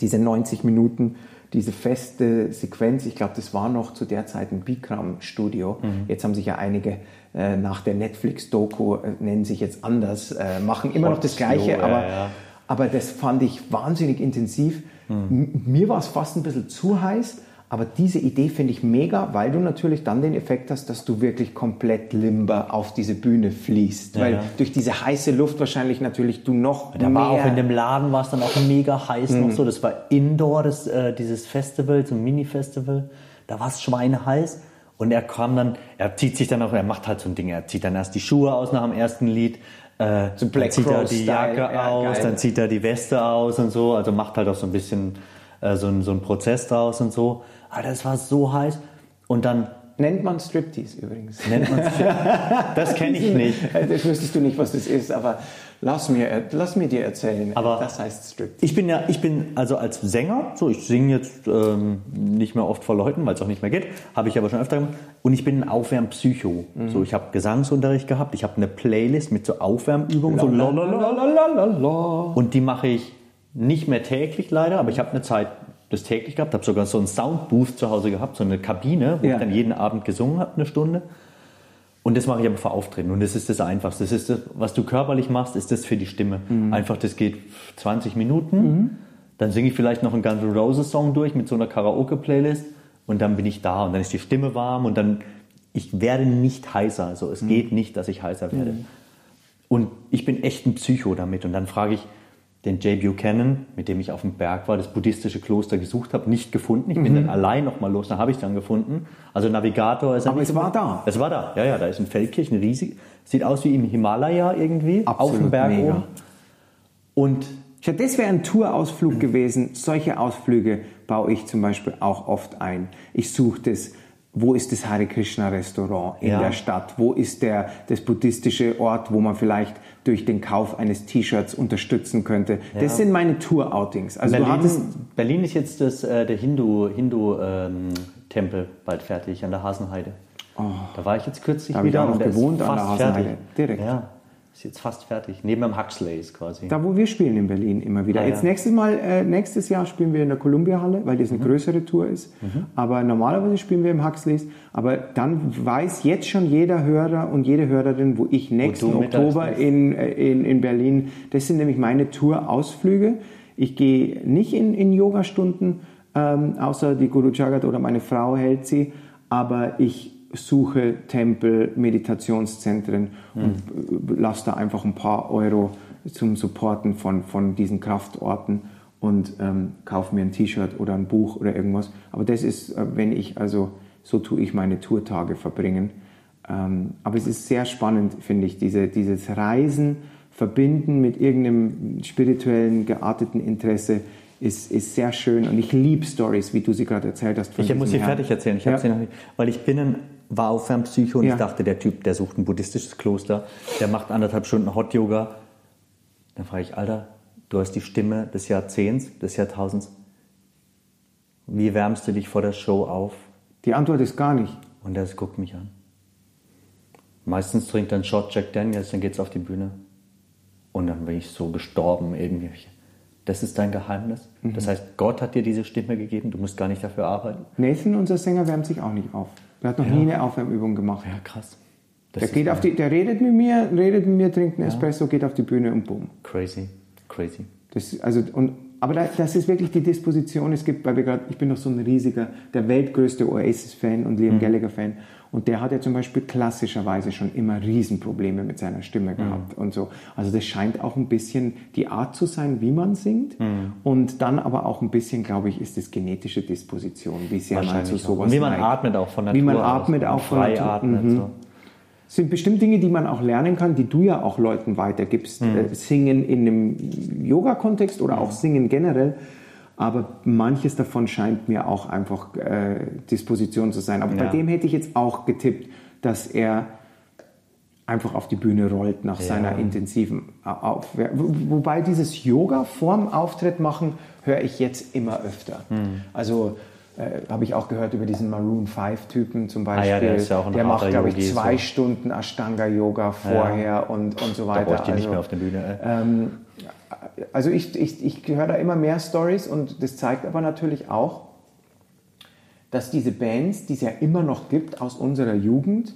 diese 90 Minuten, diese feste Sequenz. Ich glaube, das war noch zu der Zeit ein Bikram-Studio. Mhm. Jetzt haben sich ja einige äh, nach der Netflix-Doku, äh, nennen sich jetzt anders, äh, machen immer noch das Hot Gleiche, Yoga, aber, ja. aber das fand ich wahnsinnig intensiv. M- Mir war es fast ein bisschen zu heiß, aber diese Idee finde ich mega, weil du natürlich dann den Effekt hast, dass du wirklich komplett limber auf diese Bühne fließt. weil ja. durch diese heiße Luft wahrscheinlich natürlich du noch Da mehr... war auch in dem Laden war es dann auch mega heiß noch so. Das war Indoor, das, äh, dieses Festival, so ein Mini-Festival. Da war es schweineheiß. Und er kam dann, er zieht sich dann auch, er macht halt so ein Ding, er zieht dann erst die Schuhe aus nach dem ersten Lied. Äh, So Black dann zieht er Crow die Jacke ja, aus, geil. dann zieht er die Weste aus und so. Also macht halt auch so ein bisschen äh, so, ein, so ein Prozess draus und so. Aber das war so heiß. Und dann Nennt man Striptease übrigens. nennt man es. das kenne ich nicht. Das wüsstest du nicht, was das ist, aber lass mir, lass mir dir erzählen. Aber- das heißt Striptease. Ich bin ja, ich bin also als Sänger, so ich singe jetzt ähm, nicht mehr oft vor Leuten, weil es auch nicht mehr geht, habe ich aber schon öfter gemacht. Und ich bin ein Aufwärmpsycho. So, ich habe Gesangsunterricht gehabt, ich habe eine Playlist mit so Aufwärmübungen, so lalalala. und die mache ich nicht mehr täglich leider, aber ich habe eine Zeit das täglich gehabt, habe sogar so einen Soundbooth zu Hause gehabt, so eine Kabine, wo Ja. ich dann jeden Abend gesungen habe, eine Stunde. Und das mache ich aber vor Auftreten. Und das ist das Einfachste. Das ist das, was du körperlich machst, ist das für die Stimme. Einfach, das geht 20 Minuten. Dann singe ich vielleicht noch einen Guns N' Roses Song durch mit so einer Karaoke-Playlist. Und dann bin ich da und dann ist die Stimme warm und dann, ich werde nicht heißer. Also es geht nicht, dass ich heißer werde. Und ich bin echt ein Psycho damit. Und dann frage ich den Jay Buchanan, mit dem ich auf dem Berg war, das buddhistische Kloster gesucht habe, nicht gefunden. Ich bin dann allein nochmal los, dann habe ich es dann gefunden. Also Navigator ist er Aber es war da. Es war da, ja, ja, da ist ein Feldkirchen, riesig. Sieht aus wie im Himalaya irgendwie, auf Absolut dem Berg mega. oben. Und Ja, das wäre ein Tourausflug gewesen. Solche Ausflüge baue ich zum Beispiel auch oft ein. Ich suche das, wo ist das Hare Krishna Restaurant in Ja. der Stadt? Wo ist der, das buddhistische Ort, wo man vielleicht durch den Kauf eines T-Shirts unterstützen könnte? Das sind meine Tour-Outings. Also du hattest, Berlin, Berlin ist jetzt das, äh, der Hindu-Tempel Hindu, ähm, bald fertig an der Hasenheide. Da war ich jetzt kürzlich Da hab ich wieder auch noch gewohnt an der Hasenheide. fertig. Direkt. Ja, ist jetzt fast fertig. Neben dem Huxleys quasi. da wo wir spielen in Berlin immer wieder. Ah, Jetzt ja. nächstes Mal, äh, nächstes Jahr spielen wir in der Columbia Halle, weil das eine Mhm. größere Tour ist. Aber normalerweise spielen wir im Huxleys. Aber dann weiß jetzt schon jeder Hörer und jede Hörerin, wo ich nächsten mittags Oktober in, äh, in, in Berlin, das sind nämlich meine Tour-Ausflüge. Ich gehe nicht in, in Yoga-Stunden, ähm, außer die Guru Jagat oder meine Frau hält sie. Aber ich suche Tempel, Meditationszentren mhm. und lasse da einfach ein paar Euro zum Supporten von, von diesen Kraftorten und ähm, kaufe mir ein T-Shirt oder ein Buch oder irgendwas. Aber das ist, äh, wenn ich also, so tue ich meine Tourtage verbringen. Ähm, aber es ist sehr spannend, finde ich, diese, dieses Reisen verbinden mit irgendeinem spirituellen, gearteten Interesse ist, ist sehr schön und ich liebe Stories, wie du sie gerade erzählt hast. Ich muss sie fertig erzählen, ich ja. sie noch nicht, weil ich bin ein, war auf Fernpsycho und ja. ich dachte, der Typ, der sucht ein buddhistisches Kloster, der macht anderthalb Stunden Hot Yoga. Dann frage ich, Alter, du hast die Stimme des Jahrzehnts, des Jahrtausends. Wie wärmst du dich vor der Show auf? Die Antwort ist gar nicht. Und er guckt mich an. Meistens trinkt er einen Shot Jack Daniels, dann geht's auf die Bühne. Und dann bin ich so gestorben irgendwie. Das ist dein Geheimnis. Mhm. Das heißt, Gott hat dir diese Stimme gegeben, du musst gar nicht dafür arbeiten. Nathan, unser Sänger, wärmt sich auch nicht auf. Er hat noch ja. nie eine Aufwärmübung gemacht. Ja, krass. der, geht auf die, der redet mit mir, redet mit mir, trinkt einen ja. Espresso, geht auf die Bühne und boom. Crazy, crazy. Das, also, und, aber das ist wirklich die Disposition. Es gibt, weil wir gerade, ich bin noch so ein riesiger, der weltgrößte Oasis-Fan und Liam mhm. Gallagher-Fan. Und der hat ja zum Beispiel klassischerweise schon immer Riesenprobleme mit seiner Stimme mhm. gehabt mhm. und so. Also das scheint auch ein bisschen die Art zu sein, wie man singt. Mhm. Und dann aber auch ein bisschen, glaube ich, ist es genetische Disposition, wie sehr man zu sowas Und wie man neigt. atmet auch von Natur Wie man atmet auch von Natur. Atmet, mhm. so. Sind bestimmt Dinge, die man auch lernen kann, die du ja auch Leuten weitergibst. Mhm. Äh, singen in einem Yoga-Kontext oder auch Singen generell aber manches davon scheint mir auch einfach äh, Disposition zu sein. Aber ja. bei dem hätte ich jetzt auch getippt, dass er einfach auf die Bühne rollt nach ja. seiner intensiven Aufwehr. Wobei dieses Yoga vorm Auftritt machen höre ich jetzt immer öfter. Hm. Also äh, habe ich auch gehört über diesen Maroon 5 Typen zum Beispiel. Ah ja, der, ja der macht, glaube ich, zwei so. Stunden Ashtanga Yoga vorher ja. und, und so weiter. Da brauche ich also, nicht mehr auf der Bühne. Ähm, also ich, ich, ich höre da immer mehr Stories und das zeigt aber natürlich auch, dass diese Bands, die es ja immer noch gibt aus unserer Jugend,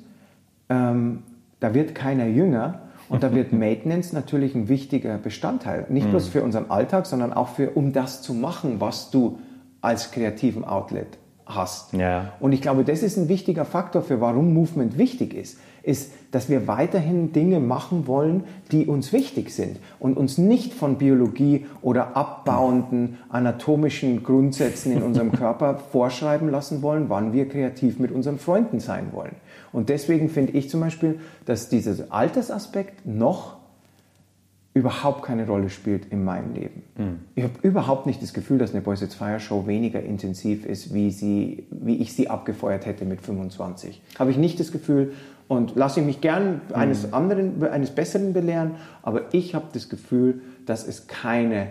ähm, da wird keiner jünger und da wird Maintenance natürlich ein wichtiger Bestandteil. Nicht mhm. bloß für unseren Alltag, sondern auch für, um das zu machen, was du als kreativen Outlet hast. Ja. Und ich glaube, das ist ein wichtiger Faktor für, warum Movement wichtig ist ist, dass wir weiterhin Dinge machen wollen, die uns wichtig sind und uns nicht von Biologie oder abbauenden anatomischen Grundsätzen in unserem Körper vorschreiben lassen wollen, wann wir kreativ mit unseren Freunden sein wollen. Und deswegen finde ich zum Beispiel, dass dieser Altersaspekt noch überhaupt keine Rolle spielt in meinem Leben. Mhm. Ich habe überhaupt nicht das Gefühl, dass eine Boys It's Fire Show weniger intensiv ist, wie, sie, wie ich sie abgefeuert hätte mit 25. Habe ich nicht das Gefühl und lasse ich mich gern eines mhm. anderen, eines Besseren belehren, aber ich habe das Gefühl, dass es keine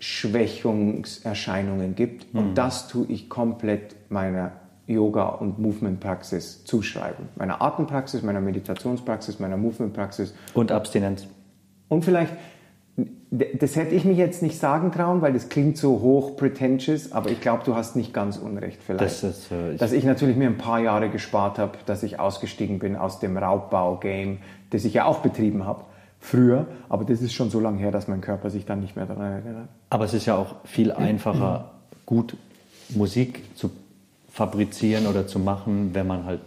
Schwächungserscheinungen gibt. Mhm. Und das tue ich komplett meiner Yoga- und Movement-Praxis zuschreiben. Meiner Atempraxis, meiner Meditationspraxis, meiner Movement-Praxis. Und Abstinenz. Und vielleicht das hätte ich mich jetzt nicht sagen trauen, weil das klingt so hoch pretentious, aber ich glaube, du hast nicht ganz unrecht vielleicht. Das ist, äh, ich dass ich natürlich mir ein paar Jahre gespart habe, dass ich ausgestiegen bin aus dem Raubbau-Game, das ich ja auch betrieben habe früher, aber das ist schon so lange her, dass mein Körper sich dann nicht mehr daran erinnert. Aber es ist ja auch viel einfacher, gut Musik zu fabrizieren oder zu machen, wenn man halt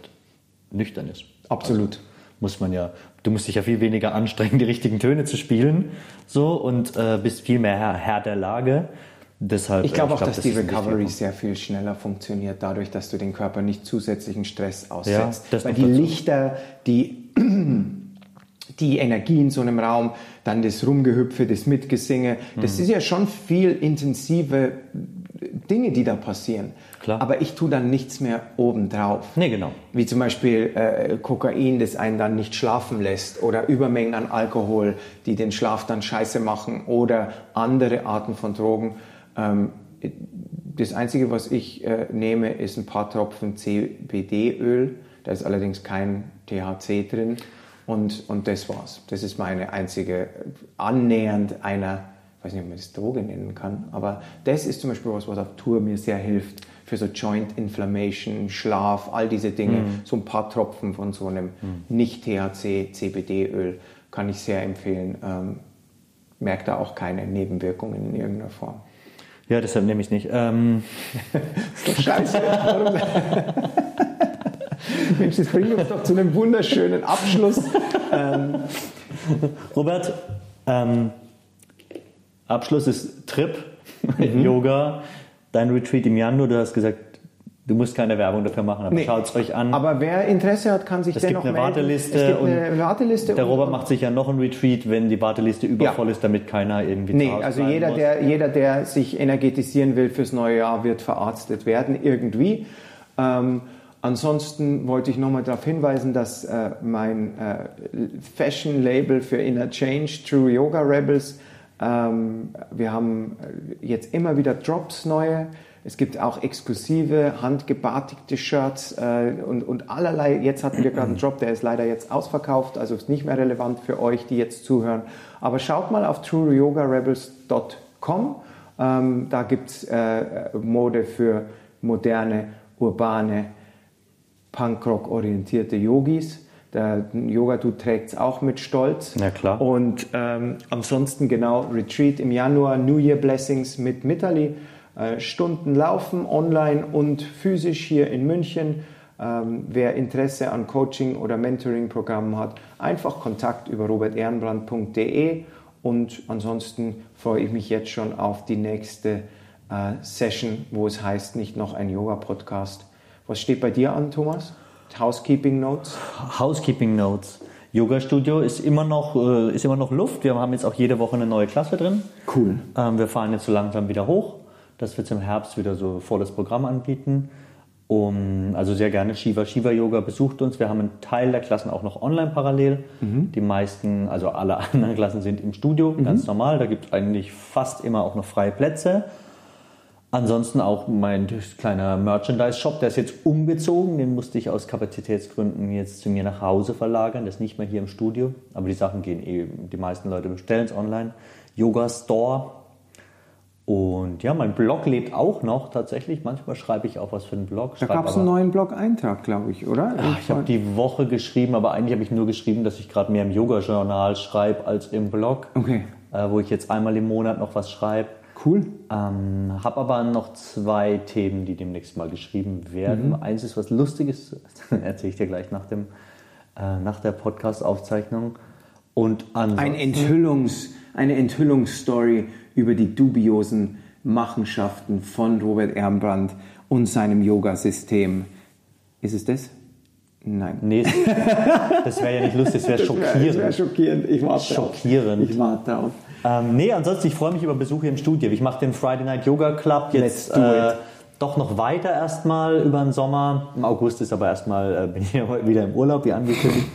nüchtern ist. Absolut. Also muss man ja, du musst dich ja viel weniger anstrengen, die richtigen Töne zu spielen, so und äh, bist viel mehr Herr, Herr der Lage. Deshalb, ich glaube auch, glaub, dass das die Recovery sehr viel schneller funktioniert, dadurch, dass du den Körper nicht zusätzlichen Stress aussetzt. Ja, Weil die dazu. Lichter, die, die Energie in so einem Raum, dann das Rumgehüpfe, das Mitgesinge, das mhm. ist ja schon viel intensive Dinge, die da passieren. Klar. Aber ich tue dann nichts mehr obendrauf. Nee, genau. Wie zum Beispiel äh, Kokain, das einen dann nicht schlafen lässt oder Übermengen an Alkohol, die den Schlaf dann scheiße machen oder andere Arten von Drogen. Ähm, das Einzige, was ich äh, nehme, ist ein paar Tropfen CBD-Öl. Da ist allerdings kein THC drin. Und, und das war's. Das ist meine einzige, annähernd einer, ich weiß nicht, ob man das Droge nennen kann, aber das ist zum Beispiel was, was auf Tour mir sehr hilft für so Joint Inflammation, Schlaf, all diese Dinge. Mm. So ein paar Tropfen von so einem mm. Nicht-THC-CBD-Öl kann ich sehr empfehlen. Ähm, merkt da auch keine Nebenwirkungen in irgendeiner Form. Ja, deshalb nehme ich nicht. Ähm, ist doch scheiße. Mensch, das bringt uns doch zu einem wunderschönen Abschluss. Ähm, Robert, ähm, Abschluss ist Trip, mhm. Yoga, dein Retreat im Januar. Du hast gesagt, Du musst keine Werbung dafür machen, aber nee. schaut es euch an. Aber wer Interesse hat, kann sich es dennoch gibt eine melden. Warteliste es gibt eine Warteliste. Der Robert macht sicher noch ein Retreat, wenn die Warteliste übervoll ja. ist, damit keiner irgendwie Nee, also jeder muss. der, jeder, der sich energetisieren will fürs neue Jahr, wird verarztet werden, irgendwie. Ähm, ansonsten wollte ich nochmal darauf hinweisen, dass äh, mein äh, Fashion-Label für Inner Change, True Yoga Rebels, wir haben jetzt immer wieder Drops neue. Es gibt auch exklusive, handgebartigte Shirts äh, und, und allerlei. Jetzt hatten wir gerade einen Drop, der ist leider jetzt ausverkauft, also ist nicht mehr relevant für euch, die jetzt zuhören. Aber schaut mal auf trueyogarebels.com. Ähm, da gibt es äh, Mode für moderne, urbane, Punkrock-orientierte Yogis. Der Yoga-Dude trägt es auch mit Stolz. Ja, klar. Und ähm, ansonsten genau Retreat im Januar, New Year Blessings mit Mitali. Äh, Stunden laufen, online und physisch hier in München. Ähm, wer Interesse an Coaching- oder Mentoring-Programmen hat, einfach Kontakt über robertehrenbrand.de und ansonsten freue ich mich jetzt schon auf die nächste äh, Session, wo es heißt, nicht noch ein Yoga-Podcast. Was steht bei dir an, Thomas? Housekeeping Notes? Housekeeping Notes. Yoga Studio ist immer noch äh, ist immer noch Luft. Wir haben jetzt auch jede Woche eine neue Klasse drin. Cool. Ähm, wir fahren jetzt so langsam wieder hoch dass wir zum Herbst wieder so volles Programm anbieten. Um, also sehr gerne Shiva Shiva Yoga besucht uns. Wir haben einen Teil der Klassen auch noch online parallel. Mhm. Die meisten, also alle anderen Klassen sind im Studio, mhm. ganz normal. Da gibt es eigentlich fast immer auch noch freie Plätze. Ansonsten auch mein kleiner Merchandise-Shop, der ist jetzt umgezogen. Den musste ich aus Kapazitätsgründen jetzt zu mir nach Hause verlagern. Der ist nicht mehr hier im Studio. Aber die Sachen gehen eh, die meisten Leute bestellen es online. Yoga Store und ja, mein Blog lebt auch noch tatsächlich. Manchmal schreibe ich auch was für einen Blog. Da gab es einen neuen Blog-Eintrag, glaube ich, oder? Ach, ich habe die Woche geschrieben, aber eigentlich habe ich nur geschrieben, dass ich gerade mehr im Yoga-Journal schreibe als im Blog. Okay. Äh, wo ich jetzt einmal im Monat noch was schreibe. Cool. Ähm, habe aber noch zwei Themen, die demnächst mal geschrieben werden. Mhm. Eins ist was Lustiges, erzähle ich dir gleich nach, dem, äh, nach der Podcast-Aufzeichnung. Und Ein Enthüllungs, eine Enthüllungsstory über die dubiosen Machenschaften von Robert Ehrenbrand und seinem Yoga-System. Ist es das? Nein. Nee, das wäre ja nicht lustig, das wäre schockierend. Das wäre schockierend. Ich warte schockierend. Auf. Ich warte auf. Ähm, nee, ansonsten, ich freue mich über Besuche im Studio. Ich mache den Friday Night Yoga Club jetzt äh, doch noch weiter erstmal über den Sommer. Im August ist aber erstmal, äh, bin ich ja heute wieder im Urlaub, wie angekündigt.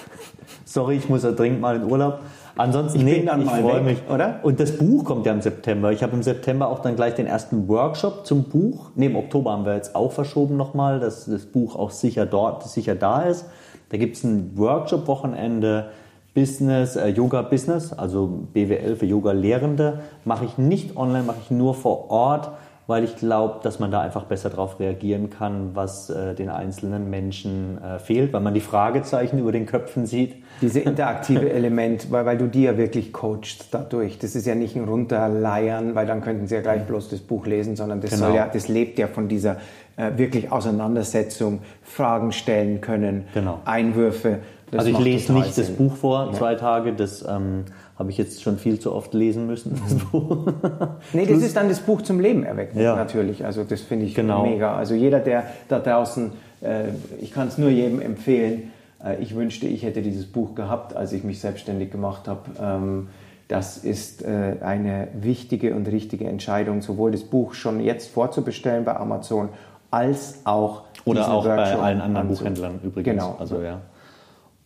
Sorry, ich muss ja dringend mal in Urlaub. Ansonsten, ich nee, ich freue mich. Oder? Und das Buch kommt ja im September. Ich habe im September auch dann gleich den ersten Workshop zum Buch. Im Oktober haben wir jetzt auch verschoben nochmal, dass das Buch auch sicher dort, sicher da ist. Da gibt es ein Workshop-Wochenende Business, äh, Yoga Business, also BWL für Yoga-Lehrende. Mache ich nicht online, mache ich nur vor Ort weil ich glaube, dass man da einfach besser darauf reagieren kann, was äh, den einzelnen Menschen äh, fehlt, weil man die Fragezeichen über den Köpfen sieht. Diese interaktive Element, weil, weil du die ja wirklich coachst dadurch. Das ist ja nicht ein Runterleiern, weil dann könnten sie ja gleich bloß das Buch lesen, sondern das, genau. ja, das lebt ja von dieser äh, wirklich Auseinandersetzung, Fragen stellen können, genau. Einwürfe. Das also ich lese nicht Sinn. das Buch vor, ja. zwei Tage, das ähm, habe ich jetzt schon viel zu oft lesen müssen. Das Buch. nee, das ist dann das Buch zum Leben erwecken, ja. natürlich. Also das finde ich genau. mega. Also jeder, der da draußen, äh, ich kann es nur jedem empfehlen. Äh, ich wünschte, ich hätte dieses Buch gehabt, als ich mich selbstständig gemacht habe. Ähm, das ist äh, eine wichtige und richtige Entscheidung, sowohl das Buch schon jetzt vorzubestellen bei Amazon, als auch oder auch Workshop bei allen anderen Buchhändlern übrigens. Genau. Also ja.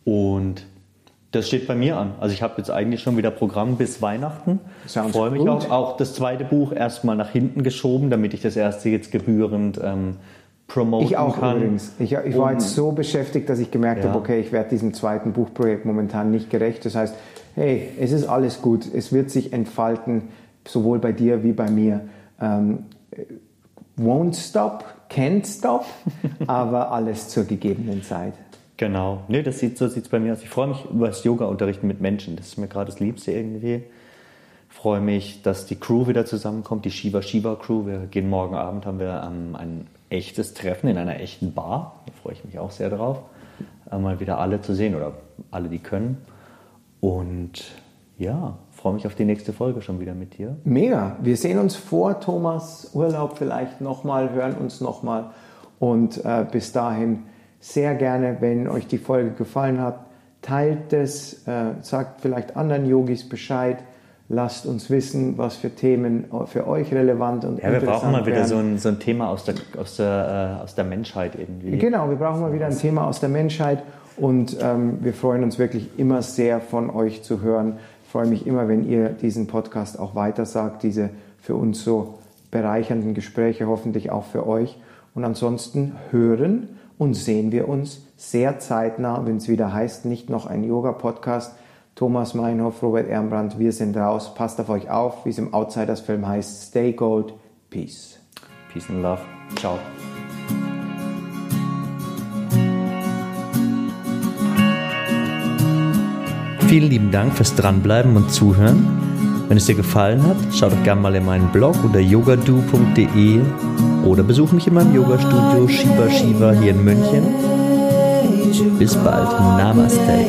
Und das steht bei mir an. Also ich habe jetzt eigentlich schon wieder Programm bis Weihnachten. Freue mich auch. Auch das zweite Buch erstmal nach hinten geschoben, damit ich das erste jetzt gebührend ähm, promoten ich auch kann. Übrigens. Ich, ich war jetzt so beschäftigt, dass ich gemerkt ja. habe, okay, ich werde diesem zweiten Buchprojekt momentan nicht gerecht. Das heißt, hey, es ist alles gut. Es wird sich entfalten, sowohl bei dir wie bei mir. Ähm, won't stop, can't stop, aber alles zur gegebenen Zeit. Genau. Nee, das sieht, so sieht es bei mir aus. Ich freue mich über das Yoga-Unterrichten mit Menschen. Das ist mir gerade das Liebste irgendwie. freue mich, dass die Crew wieder zusammenkommt, die Shiva Shiva Crew. Wir gehen morgen Abend, haben wir ähm, ein echtes Treffen in einer echten Bar. Da freue ich mich auch sehr drauf, äh, mal wieder alle zu sehen oder alle, die können. Und ja, freue mich auf die nächste Folge schon wieder mit dir. Mega. Wir sehen uns vor Thomas Urlaub vielleicht nochmal, hören uns nochmal. Und äh, bis dahin sehr gerne, wenn euch die Folge gefallen hat, teilt es, äh, sagt vielleicht anderen Yogis Bescheid. Lasst uns wissen, was für Themen für euch relevant und ja, interessant wir brauchen mal wieder so ein, so ein, Thema aus der, aus, der, äh, aus der Menschheit irgendwie. Genau, wir brauchen mal wieder ein Thema aus der Menschheit und ähm, wir freuen uns wirklich immer sehr von euch zu hören. Ich freue mich immer, wenn ihr diesen Podcast auch weitersagt, diese für uns so bereichernden Gespräche, hoffentlich auch für euch. Und ansonsten hören und sehen wir uns sehr zeitnah, wenn es wieder heißt, nicht noch ein Yoga-Podcast Thomas Meinhoff, Robert Ehrenbrand, wir sind raus. Passt auf euch auf, wie es im Outsiders-Film heißt. Stay gold. Peace. Peace and love. Ciao. Vielen lieben Dank fürs Dranbleiben und Zuhören. Wenn es dir gefallen hat, schau doch gerne mal in meinen Blog unter yogadu.de oder besuch mich in meinem Yoga-Studio Shiva Shiva hier in München. Bis bald. Namaste.